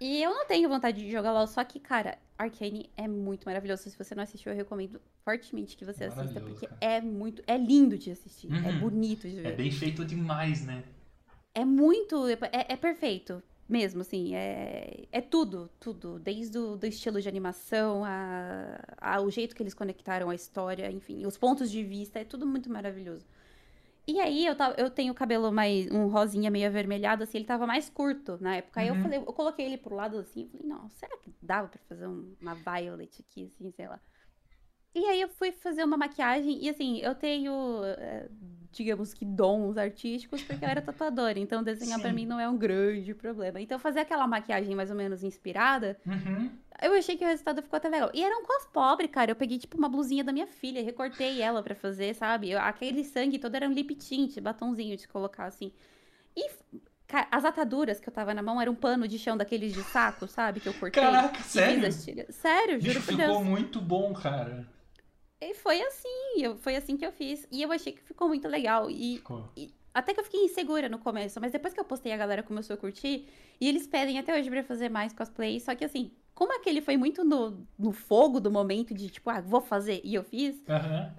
e eu não tenho vontade de jogar LOL, só que, cara, Arcane é muito maravilhoso. Se você não assistiu, eu recomendo fortemente que você assista, Maravilhoso, porque cara. é muito. É lindo de assistir. É Uhum. bonito de É ver. bem feito demais, né? É muito. É, é perfeito. Mesmo, assim, é, é tudo, tudo. Desde o do estilo de animação, a, a, o jeito que eles conectaram a história, enfim, os pontos de vista, é tudo muito maravilhoso. E aí, eu, tava, eu tenho o cabelo mais, um rosinha meio avermelhado, assim, ele tava mais curto na época. Aí eu Uhum. falei, eu coloquei ele pro lado assim, eu falei, não, será que dava pra fazer um- uma violet aqui, assim, sei lá. E aí eu fui fazer uma maquiagem, e assim, eu tenho, eh, digamos que dons artísticos, porque eu era tatuadora, então desenhar pra Sim. mim não é um grande problema. Então fazer aquela maquiagem mais ou menos inspirada, Uhum. Eu achei que o resultado ficou até legal. E era um cos pobre, cara. Eu peguei, tipo, uma blusinha da minha filha, recortei ela pra fazer, sabe? Eu- aquele sangue todo era um lip tint, batonzinho de colocar assim. E, cara, as ataduras que eu tava na mão era um pano de chão daqueles de saco, sabe? Que eu cortei. Caraca, e sério? Sério, juro por ficou Deus. muito bom, cara. E foi assim, eu, foi assim que eu fiz. E eu achei que ficou muito legal. E Ficou. até que eu fiquei insegura no começo, mas depois que eu postei, a galera começou a curtir. E eles pedem até hoje pra fazer mais cosplay. Só que assim, como aquele foi muito no, no fogo do momento de tipo, ah, vou fazer, e eu fiz, Aham.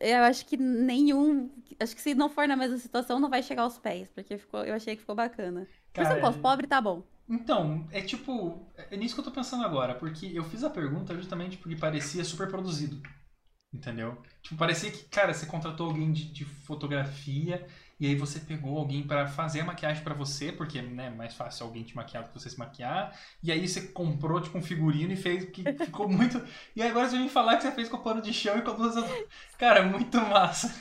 eu acho que nenhum. Acho que se não for na mesma situação, não vai chegar aos pés, porque ficou, eu achei que ficou bacana. Por Cara, cos pobre, tá bom. Então, é tipo, é nisso que eu tô pensando agora, porque eu fiz a pergunta justamente porque parecia super produzido. Entendeu? Tipo, parecia que, cara, você contratou alguém de, de fotografia e aí você pegou alguém pra fazer a maquiagem pra você, porque né, é mais fácil alguém te maquiar do que você se maquiar. E aí você comprou tipo um figurino e fez que ficou muito. E agora você vem falar que você fez com o pano de chão e com a blusa. Cara, muito massa.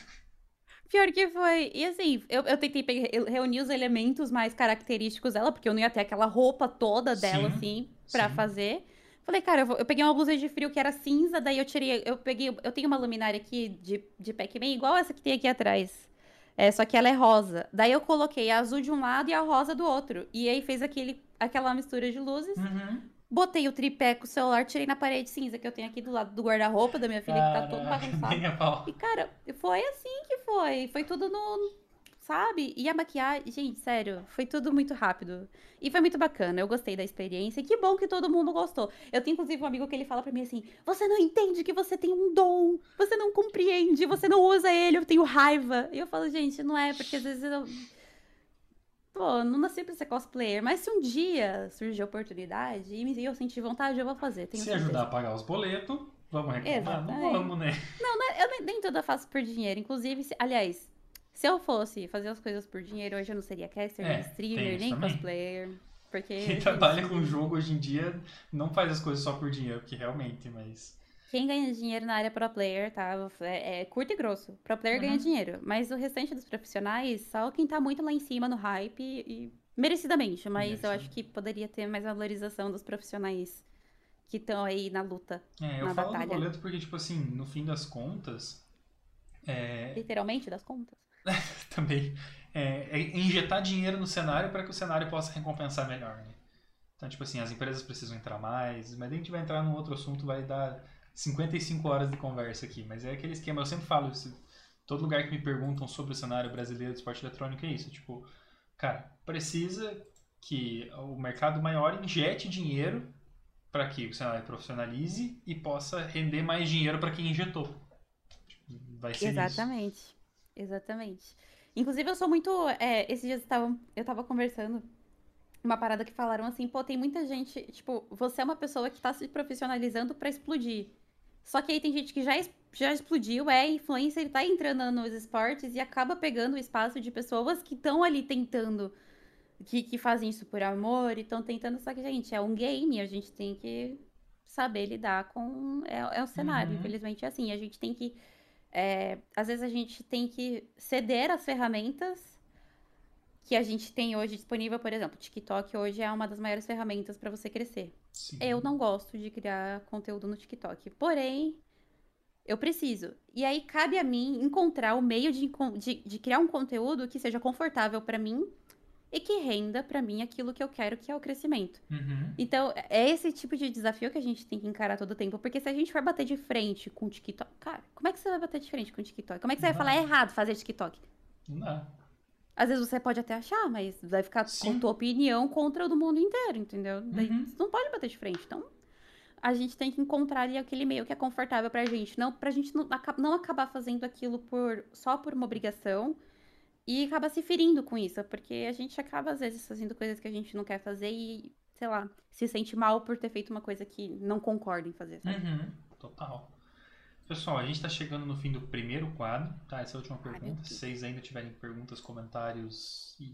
Pior que foi. E assim, eu, eu tentei pe- eu reunir os elementos mais característicos dela, porque eu não ia ter aquela roupa toda dela, Sim, assim, pra sim. fazer. Falei, cara, eu, vou- eu peguei uma blusa de frio que era cinza, daí eu tirei. Eu peguei. Eu tenho uma luminária aqui de, de Pac-Man, igual essa que tem aqui atrás. É, só que ela é rosa. Daí eu coloquei a azul de um lado e a rosa do outro. E aí fez aquele, aquela mistura de luzes. Uhum. Botei o tripé com o celular, tirei na parede cinza que eu tenho aqui do lado do guarda-roupa da minha filha, que tá todo bagunçado. E, cara, foi assim que foi. Foi tudo no. Sabe? E a maquiagem, gente, sério, foi tudo muito rápido. E foi muito bacana, eu gostei da experiência. E que bom que todo mundo gostou. Eu tenho, inclusive, um amigo que ele fala pra mim assim: Você não entende que você tem um dom. Você não compreende, você não usa ele, eu tenho raiva. E eu falo, gente, não é, porque às vezes eu. Pô, não nasci pra ser cosplayer, mas se um dia surgir a oportunidade e eu sentir vontade, eu vou fazer. Se certeza. ajudar a pagar os boletos, vamos reclamar? Não Exatamente. vamos, né? Eu nem, nem tudo eu faço por dinheiro. Inclusive, se- aliás, se eu fosse fazer as coisas por dinheiro, hoje eu não seria caster, É, nem streamer, nem também. cosplayer. Porque. Quem trabalha com jogo hoje em dia não faz as coisas só por dinheiro, porque realmente, mas. quem ganha dinheiro na área pro player, tá? É, é curto e grosso. Pro player ganha Uhum. dinheiro. Mas o restante dos profissionais, só quem tá muito lá em cima no hype e merecidamente. Mas eu acho que poderia ter mais valorização dos profissionais que estão aí na luta. É, eu na falo batalha. do boleto porque, tipo assim, no fim das contas, é, Literalmente, das contas. também é, é injetar dinheiro no cenário para que o cenário possa recompensar melhor, né? Então, tipo assim, as empresas precisam entrar mais, mas a gente vai entrar num outro assunto, vai dar 55 horas de conversa aqui, mas é aquele esquema, eu sempre falo isso, todo lugar que me perguntam sobre o cenário brasileiro de esporte eletrônico é isso, tipo, cara, precisa que o mercado maior injete dinheiro para que o cenário profissionalize e possa render mais dinheiro para quem injetou. Tipo, Vai ser isso. Exatamente. Inclusive, eu sou muito. é, esses dias estavam, eu tava conversando uma parada que falaram assim, pô, tem muita gente. Tipo, você é uma pessoa que tá se profissionalizando pra explodir. Só que aí tem gente que já, já explodiu, é influencer, tá entrando nos esportes e acaba pegando o espaço de pessoas que estão ali tentando. Que, que fazem isso por amor e estão tentando. Só que, gente, é um game, a gente tem que saber lidar com. É, é o cenário, Uhum. infelizmente é assim. A gente tem que. É, às vezes a gente tem que ceder as ferramentas que a gente tem hoje disponível, por exemplo, o TikTok hoje é uma das maiores ferramentas para você crescer. Sim. Eu não gosto de criar conteúdo no TikTok, porém, eu preciso. E aí cabe a mim encontrar o meio de, de, de criar um conteúdo que seja confortável para mim e que renda para mim aquilo que eu quero, que é o crescimento. Uhum. Então, é esse tipo de desafio que a gente tem que encarar todo o tempo. Porque se a gente for bater de frente com o TikTok. Cara, como é que você vai bater de frente com o TikTok? Como é que você vai Não. falar é errado fazer TikTok? Não dá. Às vezes você pode até achar, mas vai ficar Sim. com tua opinião contra o do mundo inteiro, entendeu? Daí Uhum. você não pode bater de frente. Então, a gente tem que encontrar ali aquele meio que é confortável pra gente. Não, pra gente não, não acabar fazendo aquilo por só por uma obrigação e acabar se ferindo com isso. Porque a gente acaba, às vezes, fazendo coisas que a gente não quer fazer e, sei lá, se sente mal por ter feito uma coisa que não concorda em fazer, sabe? Uhum, total. Pessoal, a gente está chegando no fim do primeiro quadro, tá? Essa é a última pergunta. Se vocês ainda tiverem perguntas, comentários e,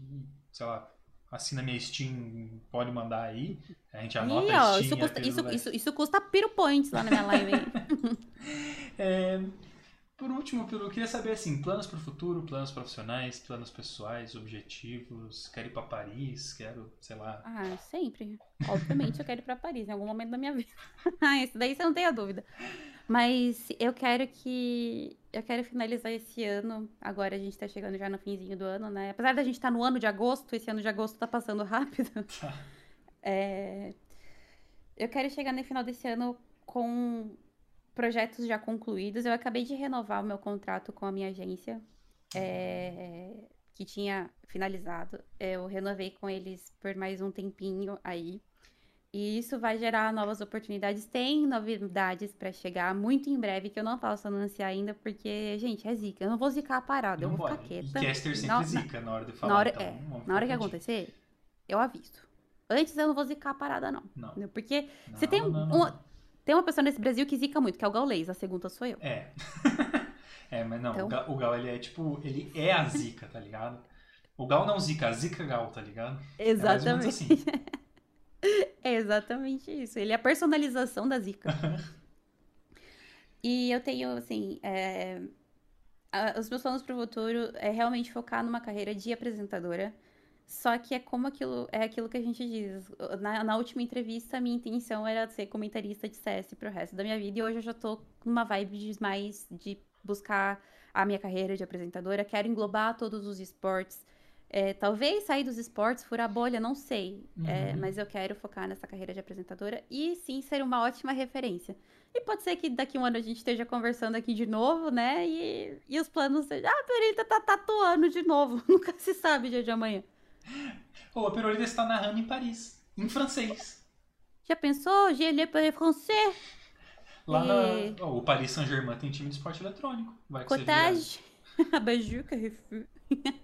sei lá, assina minha Steam, pode mandar aí. A gente anota Ih, a ó, Steam. isso custa, isso, isso, isso custa piro points lá na minha live? É, por último, Piru, eu queria saber assim, planos para o futuro, planos profissionais, planos pessoais, objetivos. Quero ir para Paris, quero, sei lá. Ah, sempre. Obviamente eu quero ir pra Paris em algum momento da minha vida. Ah, Isso daí você não tem a dúvida. Mas eu quero que. Eu quero finalizar esse ano. Agora a gente tá chegando já no finzinho do ano, né? Apesar da gente estar no ano de agosto, esse ano de agosto tá passando rápido. Tá. É, Eu quero chegar no final desse ano com projetos já concluídos. Eu acabei de renovar o meu contrato com a minha agência, é, que tinha finalizado. Eu renovei com eles por mais um tempinho aí. E isso vai gerar novas oportunidades. Tem novidades pra chegar muito em breve, que eu não posso anunciar ainda, porque, gente, é zica. Eu não vou zicar a parada, eu Não vou pode. ficar E quieta. caster sempre Na- zica na hora de falar. na hora, então, é, na hora que acontecer, eu aviso. Antes eu não vou zicar a parada, não. Não. Porque Não, você tem, um- tem uma pessoa nesse Brasil que zica muito, que é o Gaulês. A segunda sou eu. É. é, mas não, Então- o, Gal, o Gal, ele é tipo, ele é a zica, tá ligado? O Gal não zica, a zica Gal, tá ligado? É ou menos assim. É exatamente isso. Ele é a personalização da Zika. e eu tenho, assim, é, os meus planos pro futuro é realmente focar numa carreira de apresentadora. Só que é como aquilo, é aquilo que a gente diz. Na, na última entrevista, a minha intenção era ser comentarista de CS pro resto da minha vida. E hoje eu já tô numa vibe de mais de buscar a minha carreira de apresentadora. Quero englobar todos os esportes. É, talvez sair dos esportes, furar bolha, não sei. É, Uhum. mas eu quero focar nessa carreira de apresentadora e sim ser uma ótima referência. E pode ser que daqui a um ano a gente esteja conversando aqui de novo, né? E, e os planos sejam. Ah, a Perita tá tatuando de novo. Nunca se sabe dia de amanhã. Ô, a Perolida está narrando em Paris, em francês. Já pensou? Je le parle français? Lá E- na. Ó, o Paris Saint-Germain tem time de esporte eletrônico. Vai Cottage? A Bajuca, refus. vira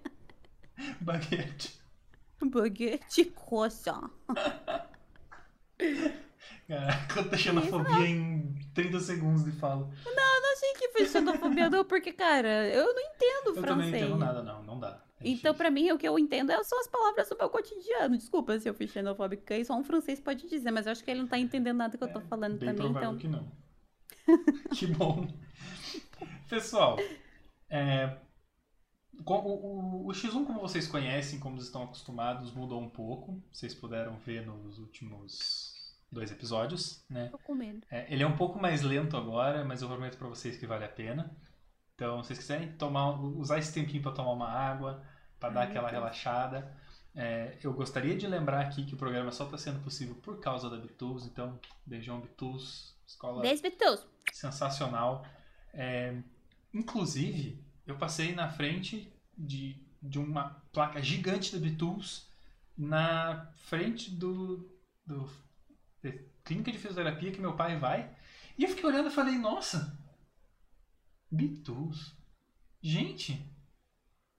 Baguete. Baguette, croissant. Caraca, eu tô xenofobia em 30 segundos de fala. Não sei que foi xenofobia, não, porque, cara, eu não entendo Eu também não francês. entendo nada, não. Não dá. É Então, pra mim, o que eu entendo é- são as palavras do meu cotidiano. Desculpa se eu fui xenofóbica, e só um francês pode dizer, mas eu acho que ele não tá entendendo nada que eu tô falando Bem também, provável então. que não. que bom. Pessoal, é, o, o- o X1, como vocês conhecem, como estão acostumados, mudou um pouco. Vocês puderam ver nos últimos dois episódios, né? Tô com medo. É, ele é um pouco mais lento agora, mas eu prometo pra vocês que vale a pena. Então, se vocês quiserem tomar, usar esse tempinho pra tomar uma água, pra dar aquela relaxada, é, eu gostaria de lembrar aqui que o programa só está sendo possível por causa da Bitools. Então, beijão Bitools, escola Beijo, Bitus. sensacional. É, inclusive, eu passei na frente de, de uma placa gigante da Bitools na frente do, do da clínica de fisioterapia que meu pai vai. E eu fiquei olhando e falei, nossa, Bitools. Gente,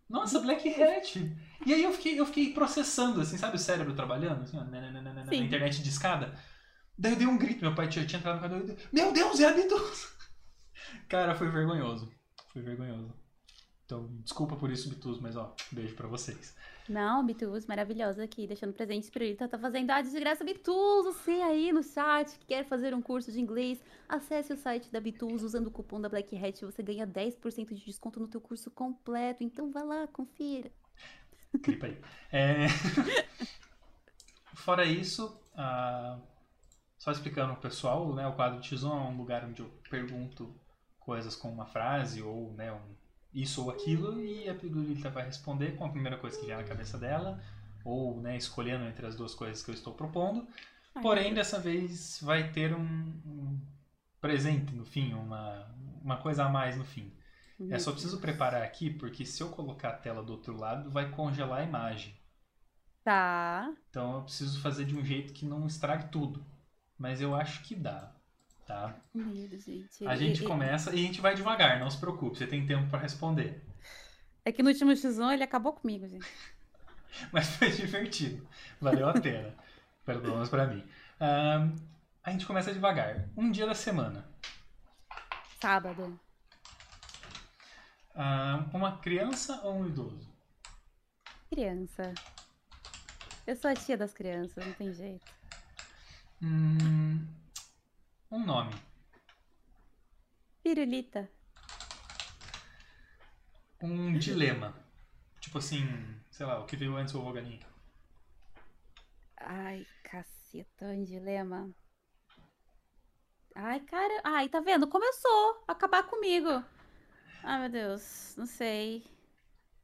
nossa, Black Hat. E aí eu fiquei, eu fiquei processando, assim, sabe o cérebro trabalhando, assim, ó, nananana, na Sim. internet de escada. Daí eu dei um grito, meu pai tinha, tinha entrado no dei, meu Deus, é a Bitools! Cara, foi vergonhoso. Foi vergonhoso. Então, desculpa por isso, Bitus, mas ó, beijo pra vocês. Não, Bitus, maravilhosa aqui, deixando presente pra ele. Tá fazendo ads de graça, Bitus. Você aí no chat que quer fazer um curso de inglês, acesse o site da Bitus usando o cupom da Black Hat. Você ganha 10% de desconto no teu curso completo. Então vai lá, confira. Clipa aí. É, Fora isso, ah, só explicando pro pessoal, né, o quadro X1 é um lugar onde eu pergunto coisas com uma frase ou né, um isso ou aquilo e a Pigulita vai responder com a primeira coisa que vier na cabeça dela ou né, escolhendo entre as duas coisas que eu estou propondo. Ai, Porém, dessa vez vai ter um, um presente no fim, uma, uma coisa a mais no fim. É só preciso preparar aqui, porque se eu colocar a tela do outro lado, vai congelar a imagem. Tá. Então eu preciso fazer de um jeito que não estrague tudo. Mas eu acho que dá, tá? Medo, gente. A gente começa e a gente vai devagar, não se preocupe, você tem tempo para responder. É que no último X1 ele acabou comigo, gente. Mas foi divertido, valeu a pena, pelo menos para mim. Ahn, a gente começa devagar. Um dia da semana. Sábado. Uma criança ou um idoso? Criança. Eu sou a tia das crianças, não tem jeito. Hum, um nome. Pirulita. Um dilema. Tipo assim, sei lá, o que veio antes ou o galinha. Ai, caceta, um dilema. Ai, cara. Ai, tá vendo? Começou a acabar comigo. Ai, meu Deus. Não sei.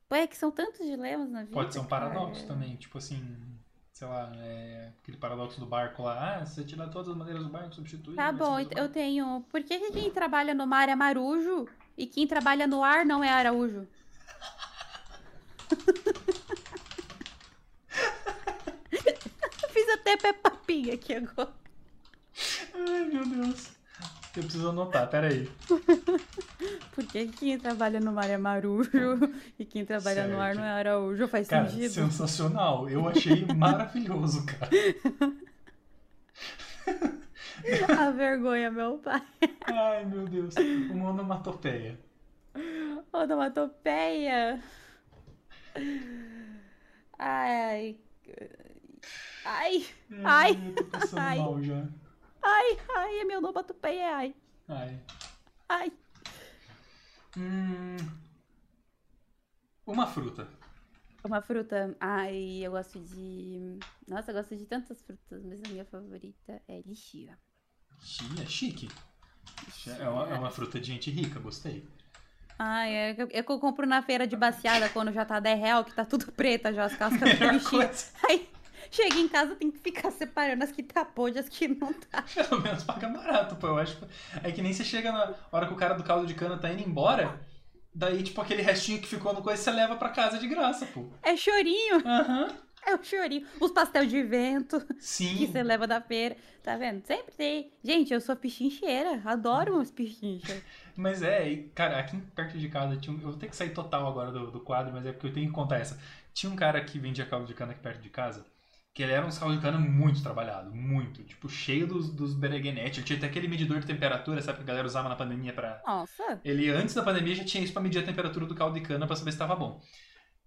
Pô, é que são tantos dilemas na vida. Pode ser um paradoxo cara. também, tipo assim, sei lá, é, aquele paradoxo do barco lá, ah, se você tirar todas as madeiras do barco, substitui. Tá bom, eu barco. tenho. Por que, que quem trabalha no mar é marujo e quem trabalha no ar não é araújo? Fiz até Peppa Pig aqui agora. Ai, meu Deus. Eu preciso anotar, peraí. Por que quem trabalha no mar é marujo e quem trabalha no ar Certo. não é araújo? Faz Cara, sentido? sensacional. Eu achei maravilhoso, cara. A vergonha, meu pai. Ai, meu Deus. Uma onomatopeia. Onomatopeia. Ai. Ai, Ai. eu tô passando Ai. mal já. Ai, ai, é meu onomatopeia, ai. Ai. Ai. Hum, uma fruta. Uma fruta. Ai, eu gosto de. Nossa, eu gosto de tantas frutas, mas a minha favorita é lixia. É chique. É uma, é uma fruta de gente rica, gostei. Ai, é eu, é eu compro na feira de baciada quando já tá 10 real, que tá tudo preta já, as cascas da Melhor lixia. coisa. Chega em casa, tem que ficar separando as que tá podre e as que não tá. Pelo menos paga barato, pô. Eu acho que é que nem você chega na hora que o cara do caldo de cana tá indo embora. Daí, tipo, aquele restinho que ficou no coisa, você leva pra casa de graça, pô. É chorinho, Aham. é o chorinho. Os pastel de vento que Sim. você leva da feira, tá vendo? Sempre tem. Gente, eu sou pichincheira, adoro uns pichinchas. Mas é, cara, aqui perto de casa tinha um... Eu vou ter que sair total agora do, do quadro, mas é porque eu tenho que contar essa. Tinha um cara que vendia caldo de cana aqui perto de casa, que ele era um caldo de cana muito trabalhado, muito. Tipo, cheio dos, dos bereguenetes. Ele tinha até aquele medidor de temperatura, sabe, que a galera usava na pandemia pra... Nossa, Ele, antes da pandemia, já tinha isso pra medir a temperatura do caldo de cana pra saber se tava bom.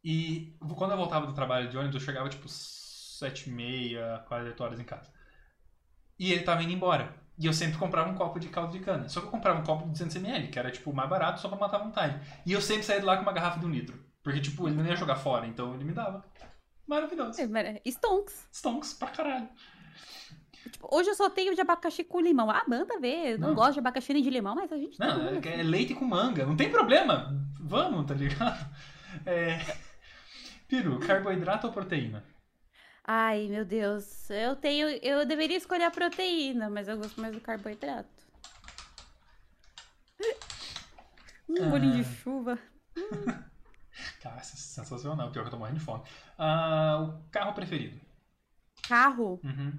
E quando eu voltava do trabalho de ônibus, eu chegava, tipo, sete e meia, quase oito horas em casa. E ele tava indo embora. E eu sempre comprava um copo de caldo de cana. Só que eu comprava um copo de 200ml, que era tipo mais barato, só pra matar a vontade. E eu sempre saía de lá com uma garrafa de um litro. Porque, tipo, ele não ia jogar fora, então ele me dava. Maravilhoso. É, mara- Stonks. Stonks pra caralho. Tipo, hoje eu só tenho de abacaxi com limão. Ah, manda ver. Eu não Não. gosto de abacaxi nem de limão, mas a gente Não, toma, é, é leite com manga. Não tem problema. Vamos, tá ligado? É... Peru, carboidrato ou proteína? Ai, meu Deus. Eu tenho. Eu deveria escolher a proteína, mas eu gosto mais do carboidrato. Um bolinho de Ah. chuva. Cara, isso é sensacional. Pior que eu tô morrendo de fome. Ah, o carro preferido? Carro. Uhum.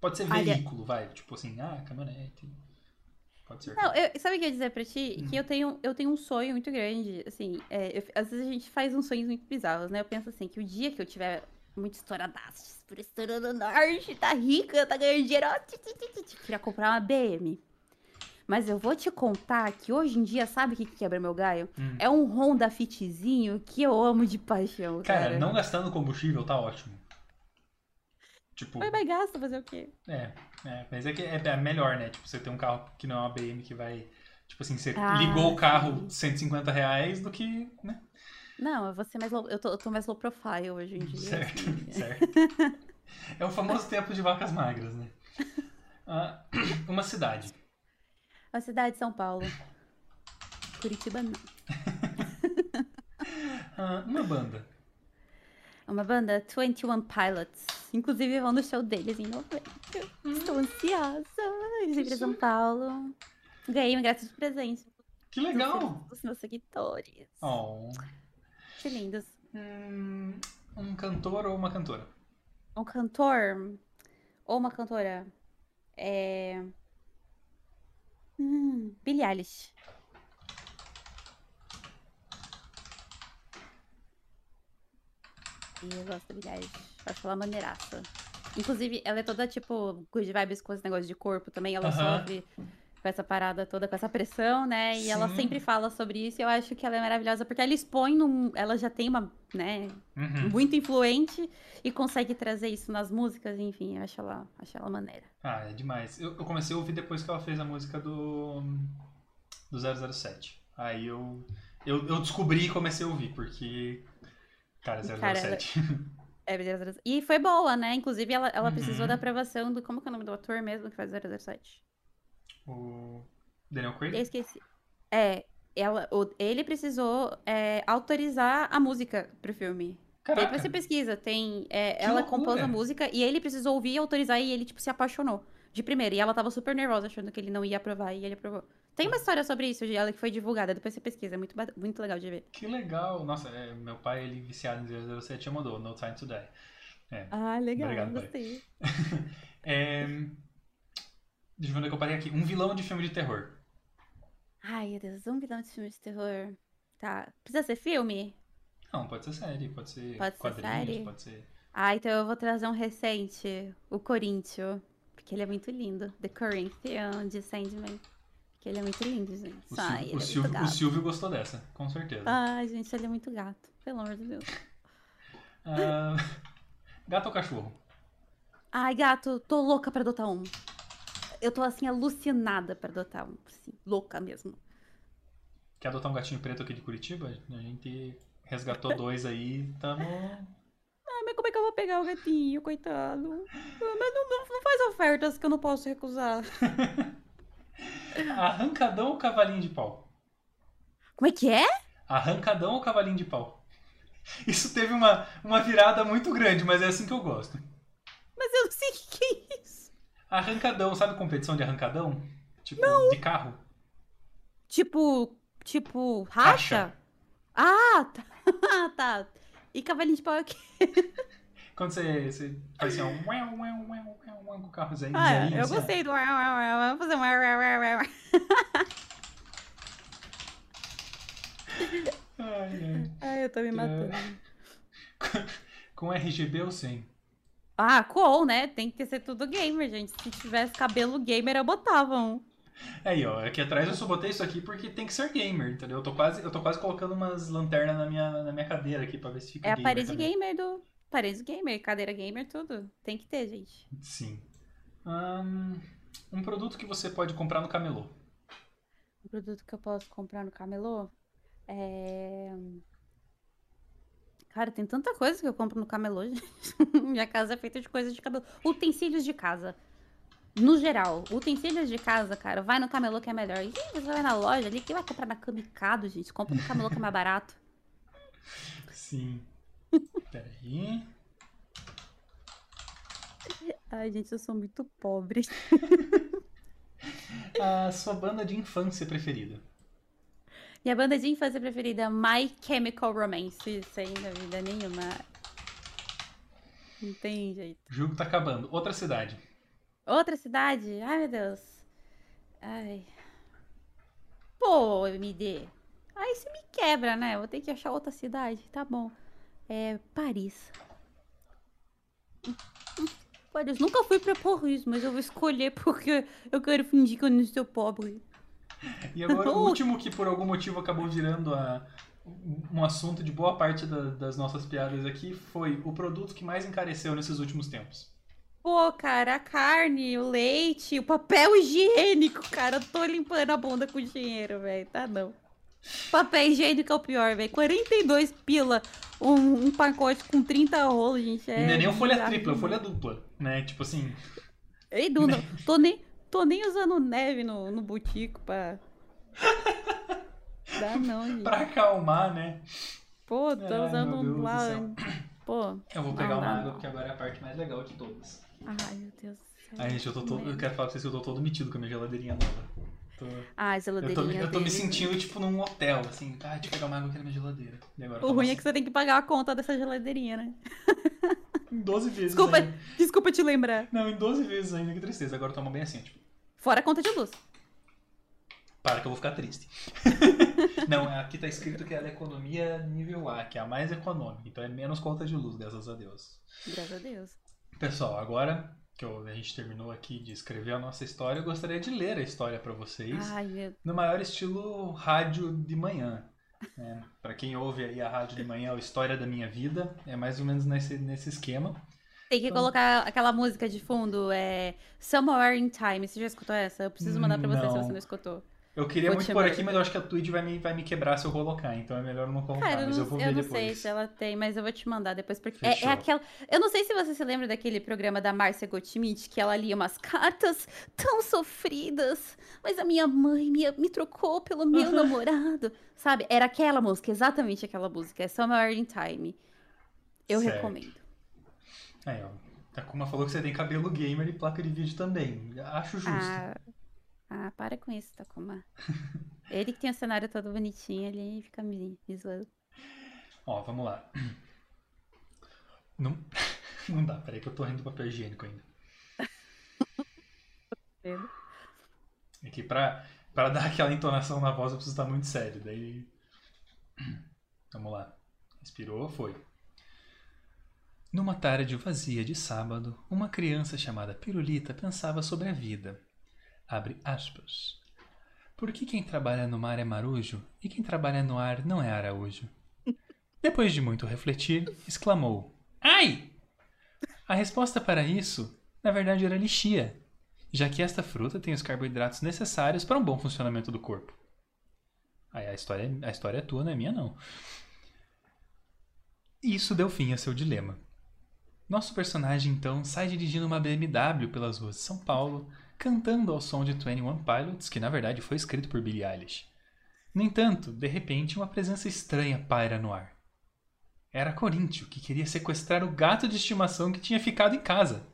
Pode ser Olha- veículo, vai. Tipo assim, ah, caminhonete. Pode ser. Não, eu, sabe o que eu ia dizer pra ti? Hum. Que eu tenho, eu tenho um sonho muito grande, assim, é, eu- às vezes a gente faz uns sonhos muito bizarros, né? Eu penso assim, que o dia que eu tiver muito estouradaço, por estourando norte, tá rica, tá ganhando dinheiro, ó, queria comprar uma BM. Mas eu vou te contar que hoje em dia, sabe o que que quebra meu galho? Hum. É um Honda Fitzinho que eu amo de paixão, cara. Cara, não gastando combustível tá ótimo. Tipo, Vai, vai, gasta, fazer o quê? é, é, mas é que é, é melhor, né? Tipo, você ter um carro que não é uma BM que vai. Tipo assim, você Ah, ligou o carro sim. 150 reais do que. Né? Não, eu vou ser mais low, eu, tô, eu tô mais low profile hoje em dia. Certo, assim. certo. É o famoso tempo de vacas magras, né? Ah, uma cidade. A cidade de São Paulo. Curitiba não. Ah, uma banda. Uma banda 21 Pilots. Inclusive vão no show deles em novembro. Estou ansiosa. Eles vêm pra São Paulo. Ganhei um grátis de presente Que legal! dos meus seguidores. Oh. Que lindos. Hum, um cantor ou uma cantora? Um cantor ou uma cantora é. Hum, Billie Eilish. E eu gosto da Billie Eilish. Acho ela maneiraça. Inclusive, ela é toda, tipo, good vibes com esse negócio de corpo também. Ela Aham. sofre com essa parada toda, com essa pressão, né? E ela Sim. sempre fala sobre isso. E eu acho que ela é maravilhosa porque ela expõe num... Ela já tem uma, né, Uhum. muito influente e consegue trazer isso nas músicas, enfim, eu acho ela, acho ela maneira. Ah, é demais. Eu, eu comecei a ouvir depois que ela fez a música do. do 007. Aí eu. Eu, eu descobri e comecei a ouvir, porque. Cara, 007. É, beleza. E foi boa, né? Inclusive, ela, ela precisou Uhum. da aprovação do. Como que é o nome do ator mesmo que faz 007? O Daniel Craig? Eu esqueci. É, ela, ele precisou é, autorizar a música pro filme. Caraca. Depois você pesquisa, tem. é, ela loucura. compôs a música e ele precisou ouvir e autorizar e ele, tipo, se apaixonou. De primeira. E ela tava super nervosa, achando que ele não ia aprovar e ele aprovou. Tem uma história sobre isso, de ela que foi divulgada, depois você pesquisa, é muito, muito legal de ver. Que legal. Nossa, é, meu pai, ele viciado em 007 já mandou No Time to Die. É. Ah, legal, Obrigado, gostei. É, Deixa eu ver é que eu parei aqui. Um vilão de filme de terror. Ai, meu Deus, um vilão de filme de terror. Tá. Precisa ser filme? Não, pode ser série, pode ser Pode ser quadrinhos, série? pode ser. Ah, então eu vou trazer um recente, o Coríntio. Porque ele é muito lindo. The Corinthian de Sandman. Porque ele é muito lindo, gente. O, Ai, Sil- ele o é Silvio, o. Silvio gostou dessa, com certeza. Ai, gente, ele é muito gato. Pelo amor de Deus. Ah, gato ou cachorro? Ai, gato, tô louca pra adotar um. Eu tô assim, alucinada pra adotar um. Assim, louca mesmo. Quer adotar um gatinho preto aqui de Curitiba? A gente resgatou dois aí, tamo. Ai, mas como é que eu vou pegar o gatinho, coitado? Ah, Mas não, não, faz ofertas que eu não posso recusar. Arrancadão ou cavalinho de pau? Como é que é? Arrancadão ou cavalinho de pau? Isso teve uma, uma virada muito grande, mas é assim que eu gosto. Mas eu não sei o que é isso. Arrancadão, sabe competição de arrancadão? Tipo, de carro? Tipo, tipo, racha? Ah, tá. Ah, tá. E cavalinho de pau é o quê? Quando você, você faz assim, uau, uau, uau, uau, uau, com o carro zerinho, Ah, eu assim, gostei do. uau, uau, uau. Vamos fazer um. uau, uau, uau, uau. Ai, ai. Ai, eu tô me matando. Com RGB ou sem? Ah, cool, né? Tem que ser tudo gamer, gente. Se tivesse cabelo gamer, eu botava um. Aí, ó, aqui atrás eu só botei isso aqui porque tem que ser gamer, entendeu? Eu tô quase, eu tô quase colocando umas lanternas na minha, na minha cadeira aqui pra ver se fica É a gamer parede também. gamer do. Parede gamer, cadeira gamer, tudo. Tem que ter, gente. Sim. Ahn, Um produto que você pode comprar no camelô. Um produto que eu posso comprar no camelô é. Cara, tem tanta coisa que eu compro no camelô, gente. Minha casa é feita de coisas de cabelo. Utensílios de casa. No geral, utensílios de casa, cara, vai no camelô que é melhor. Ih, você vai na loja ali, quem vai comprar na Kamikado, gente? Compra no camelô que é mais barato. Sim. Peraí. Ai, gente, eu sou muito pobre. A sua banda de infância preferida. Minha banda de infância preferida, My Chemical Romance. Sem dúvida nenhuma. Não tem jeito. O jogo tá acabando. Outra cidade. Outra cidade? Ai, meu Deus. Ai. Pô, MD. Aí você me quebra, né? Vou ter que achar outra cidade. Tá bom. É Paris. Paris. Nunca fui pra Paris, mas eu vou escolher porque eu quero fingir que eu não sou pobre. E agora o último que por algum motivo acabou virando a, um assunto de boa parte da- das nossas piadas aqui foi o produto que mais encareceu nesses últimos tempos. Pô, cara, a carne, o leite, o papel higiênico, cara. Eu tô limpando a bunda com dinheiro, velho. Tá não. Papel higiênico é o pior, velho. 42 pila. Um, um pacote com 30 rolos, gente. É não é nem o folha tripla, é folha dupla, né? Tipo assim, Ei, Duda, tô nem, tô nem usando neve no, no butico pra. Dá não, gente. pra acalmar, né? Pô, tô Ai, usando lá. Pô. Eu vou pegar uma dá água porque agora é a parte mais legal de todas. Ai, meu Deus do céu. Ai, gente, eu tô todo. Eu quero falar pra vocês que eu tô todo metido com a minha geladeirinha nova. Tô- Ai, eu, tô, geladeirinha. eu tô me dele. sentindo tipo num hotel, assim. Ah, deixa eu pegar uma água aqui na minha geladeira. Agora O ruim tomo é que você tem que pagar a conta dessa geladeirinha, né? Em 12 vezes Desculpa, ainda. desculpa te lembrar. Não, em 12 vezes ainda, que tristeza. Agora toma bem assim, tipo. Fora a conta de luz. Para que eu vou ficar triste. Não, aqui tá escrito que é a da economia nível A, que é a mais econômica. Então é menos conta de luz, graças a Deus. Graças a Deus. Pessoal, agora que a gente terminou aqui de escrever a nossa história, eu gostaria de ler a história pra vocês. Ai, meu. No maior estilo rádio de manhã. Né? Para quem ouve aí a rádio de manhã, é o História da Minha Vida, é mais ou menos nesse, nesse esquema. Tem que Então- colocar aquela música de fundo, é. Somewhere in Time. Você já escutou essa? Eu preciso mandar pra você se Não. você não escutou. Eu queria Vou muito pôr aqui, mas eu acho que a Twitch vai me, vai me quebrar se eu colocar, então é melhor eu não colocar, Cara, eu mas não, eu vou eu ver não depois. sei se ela tem, mas eu vou te mandar depois. Porque é, é aquela. Eu não sei se você se lembra daquele programa da Márcia Gottschmidt, que ela lia umas cartas tão sofridas, mas a minha mãe me, me trocou pelo meu namorado. Sabe? Era aquela música, exatamente aquela música. É Somewhere in Time. Eu Certo. recomendo. Aí, ó. Takuma falou que você tem cabelo gamer e placa de vídeo também. Acho justo. Ah, ah, para com isso, Takuma. Ele que tem o cenário todo bonitinho ali e fica me, me zoando. Ó, vamos lá. Não, não dá, peraí que eu tô rindo do papel higiênico ainda. É que pra, pra dar aquela entonação na voz eu preciso estar muito sério. Daí. Vamos lá. Respirou, foi. Numa tarde vazia de sábado, uma criança chamada Pirulita pensava sobre a vida. Abre aspas. Por que quem trabalha no mar é marujo e quem trabalha no ar não é araújo? Depois de muito refletir, exclamou: Ai! A resposta para isso, na verdade, era lixia, já que esta fruta tem os carboidratos necessários para um bom funcionamento do corpo. Aí a história, a história é tua, não é minha, não. Isso deu fim a seu dilema. Nosso personagem então sai dirigindo uma BMW pelas ruas de São Paulo, cantando ao som de 21 Pilots, que na verdade foi escrito por Billie Eilish. No entanto, de repente, uma presença estranha paira no ar. Era Coríntio, que queria sequestrar o gato de estimação que tinha ficado em casa.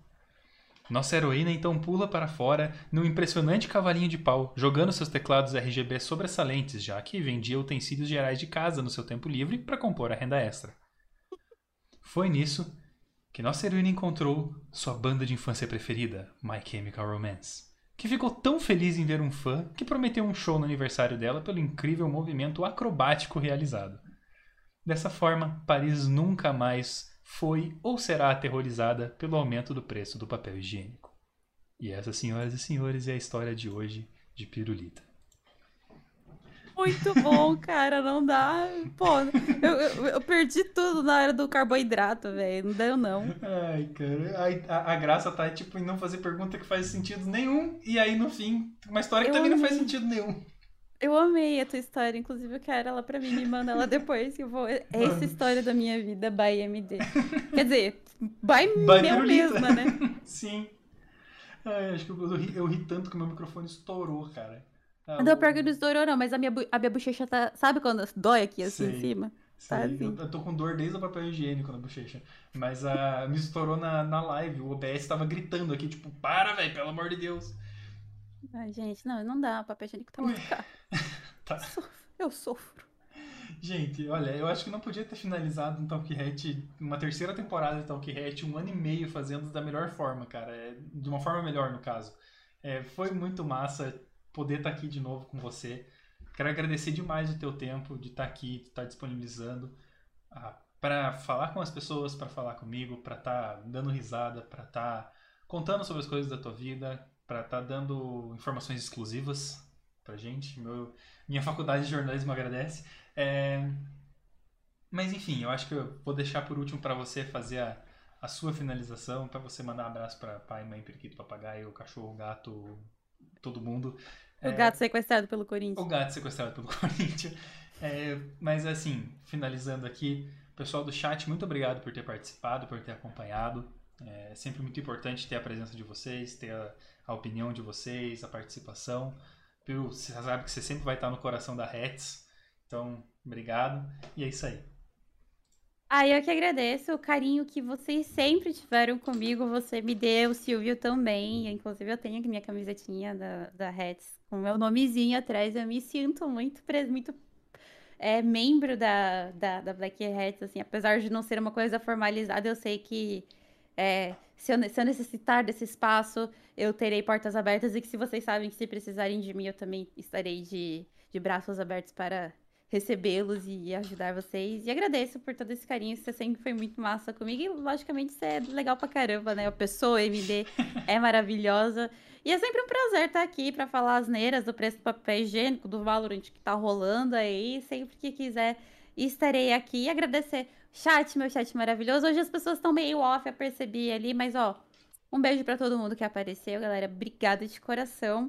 Nossa heroína então pula para fora num impressionante cavalinho de pau, jogando seus teclados RGB sobressalentes, já que vendia utensílios gerais de casa no seu tempo livre para compor a renda extra. Foi nisso que nossa heroína encontrou sua banda de infância preferida, My Chemical Romance, que ficou tão feliz em ver um fã que prometeu um show no aniversário dela pelo incrível movimento acrobático realizado. Dessa forma, Paris nunca mais foi ou será aterrorizada pelo aumento do preço do papel higiênico. E essa, senhoras e senhores, é a história de hoje de Pirulita. Muito bom, cara. Não dá. Pô, eu, eu, eu perdi tudo na hora do carboidrato, velho. Não deu, não. Ai, cara. A, a graça tá, tipo, em não fazer pergunta que faz sentido nenhum. E aí, no fim, uma história que Eu também não faz amei. sentido nenhum. Eu amei a tua história, inclusive eu quero ela pra mim, me manda ela depois que eu vou. É essa história da minha vida, by MD. Quer dizer, by, By meu mesma, né? Sim. Ai, acho que eu, eu, ri, eu ri tanto que o meu microfone estourou, cara. Ah, Não, o- pior que não estourou, não, mas a minha, a minha bochecha tá. Sabe quando dói aqui assim Sei. em cima? Sei, tá eu, assim. eu tô com dor desde o papel higiênico na bochecha. Mas a, me estourou na, na live. O OBS tava gritando aqui, tipo, para, velho, pelo amor de Deus. Ai, gente, não, não dá, o papel higiênico tá Ui. muito caro. Tá. Eu sofro. Gente, olha, eu acho que não podia ter finalizado um Talk Hat, uma terceira temporada de Talk Hat, um ano e meio fazendo da melhor forma, cara. É, de uma forma melhor, no caso. É, foi muito massa poder estar aqui de novo com você. Quero agradecer demais o teu tempo de estar aqui, de estar disponibilizando para falar com as pessoas, para falar comigo, para estar dando risada, para estar contando sobre as coisas da tua vida, para estar dando informações exclusivas pra gente. Meu, minha faculdade de jornalismo agradece. É, Mas enfim, eu acho que eu vou deixar por último para você fazer a, a sua finalização, para você mandar um abraço para pai, mãe, periquito, papagaio, cachorro, gato, todo mundo. O É, gato sequestrado pelo o Corinthians. gato sequestrado pelo Corinthians. É, mas assim, finalizando aqui, pessoal do chat, muito obrigado por ter participado, por ter acompanhado. É sempre muito importante ter a presença de vocês, ter a, a opinião de vocês, a participação. Viu? Você sabe que você sempre vai estar no coração da Hats. Então, obrigado. E é isso aí. Ah, eu que agradeço o carinho que vocês sempre tiveram comigo. Você me deu, o Silvio também. Inclusive, eu tenho aqui minha camisetinha da, da Hats com meu nomezinho atrás. Eu me sinto muito, muito é, membro da, da, da Black Hats, assim, apesar de não ser uma coisa formalizada, eu sei que é, se, eu, se eu necessitar desse espaço, eu terei portas abertas e que se vocês sabem que se precisarem de mim, eu também estarei de, de braços abertos para recebê-los e ajudar vocês. E agradeço por todo esse carinho, você sempre foi muito massa comigo e, logicamente, você é legal pra caramba, né? A pessoa MD é maravilhosa. E é sempre um prazer estar aqui para falar as neiras do preço do papel higiênico, do Valorant que tá rolando aí. Sempre que quiser, estarei aqui. E agradecer. Chat, meu chat maravilhoso. Hoje as pessoas estão meio off, eu percebi ali, mas ó, um beijo para todo mundo que apareceu, galera. Obrigada de coração.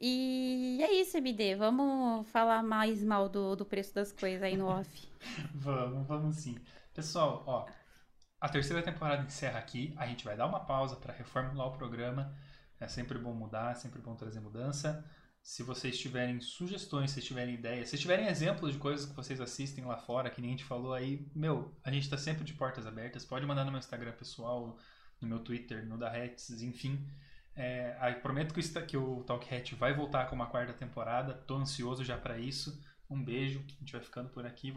E é isso, MD. Vamos falar mais mal do, do preço das coisas aí no off. Vamos, vamos sim. Pessoal, ó, a terceira temporada encerra aqui. A gente vai dar uma pausa para reformular o programa. É sempre bom mudar, é sempre bom trazer mudança. Se vocês tiverem sugestões, se tiverem ideias, se tiverem exemplos de coisas que vocês assistem lá fora, que nem a gente falou aí, meu, a gente tá sempre de portas abertas. Pode mandar no meu Instagram pessoal, no meu Twitter, no da Hats, enfim. É, prometo que Insta- que o Talk Hat vai voltar com uma quarta temporada. Tô ansioso já para isso. Um beijo. A gente vai ficando por aqui.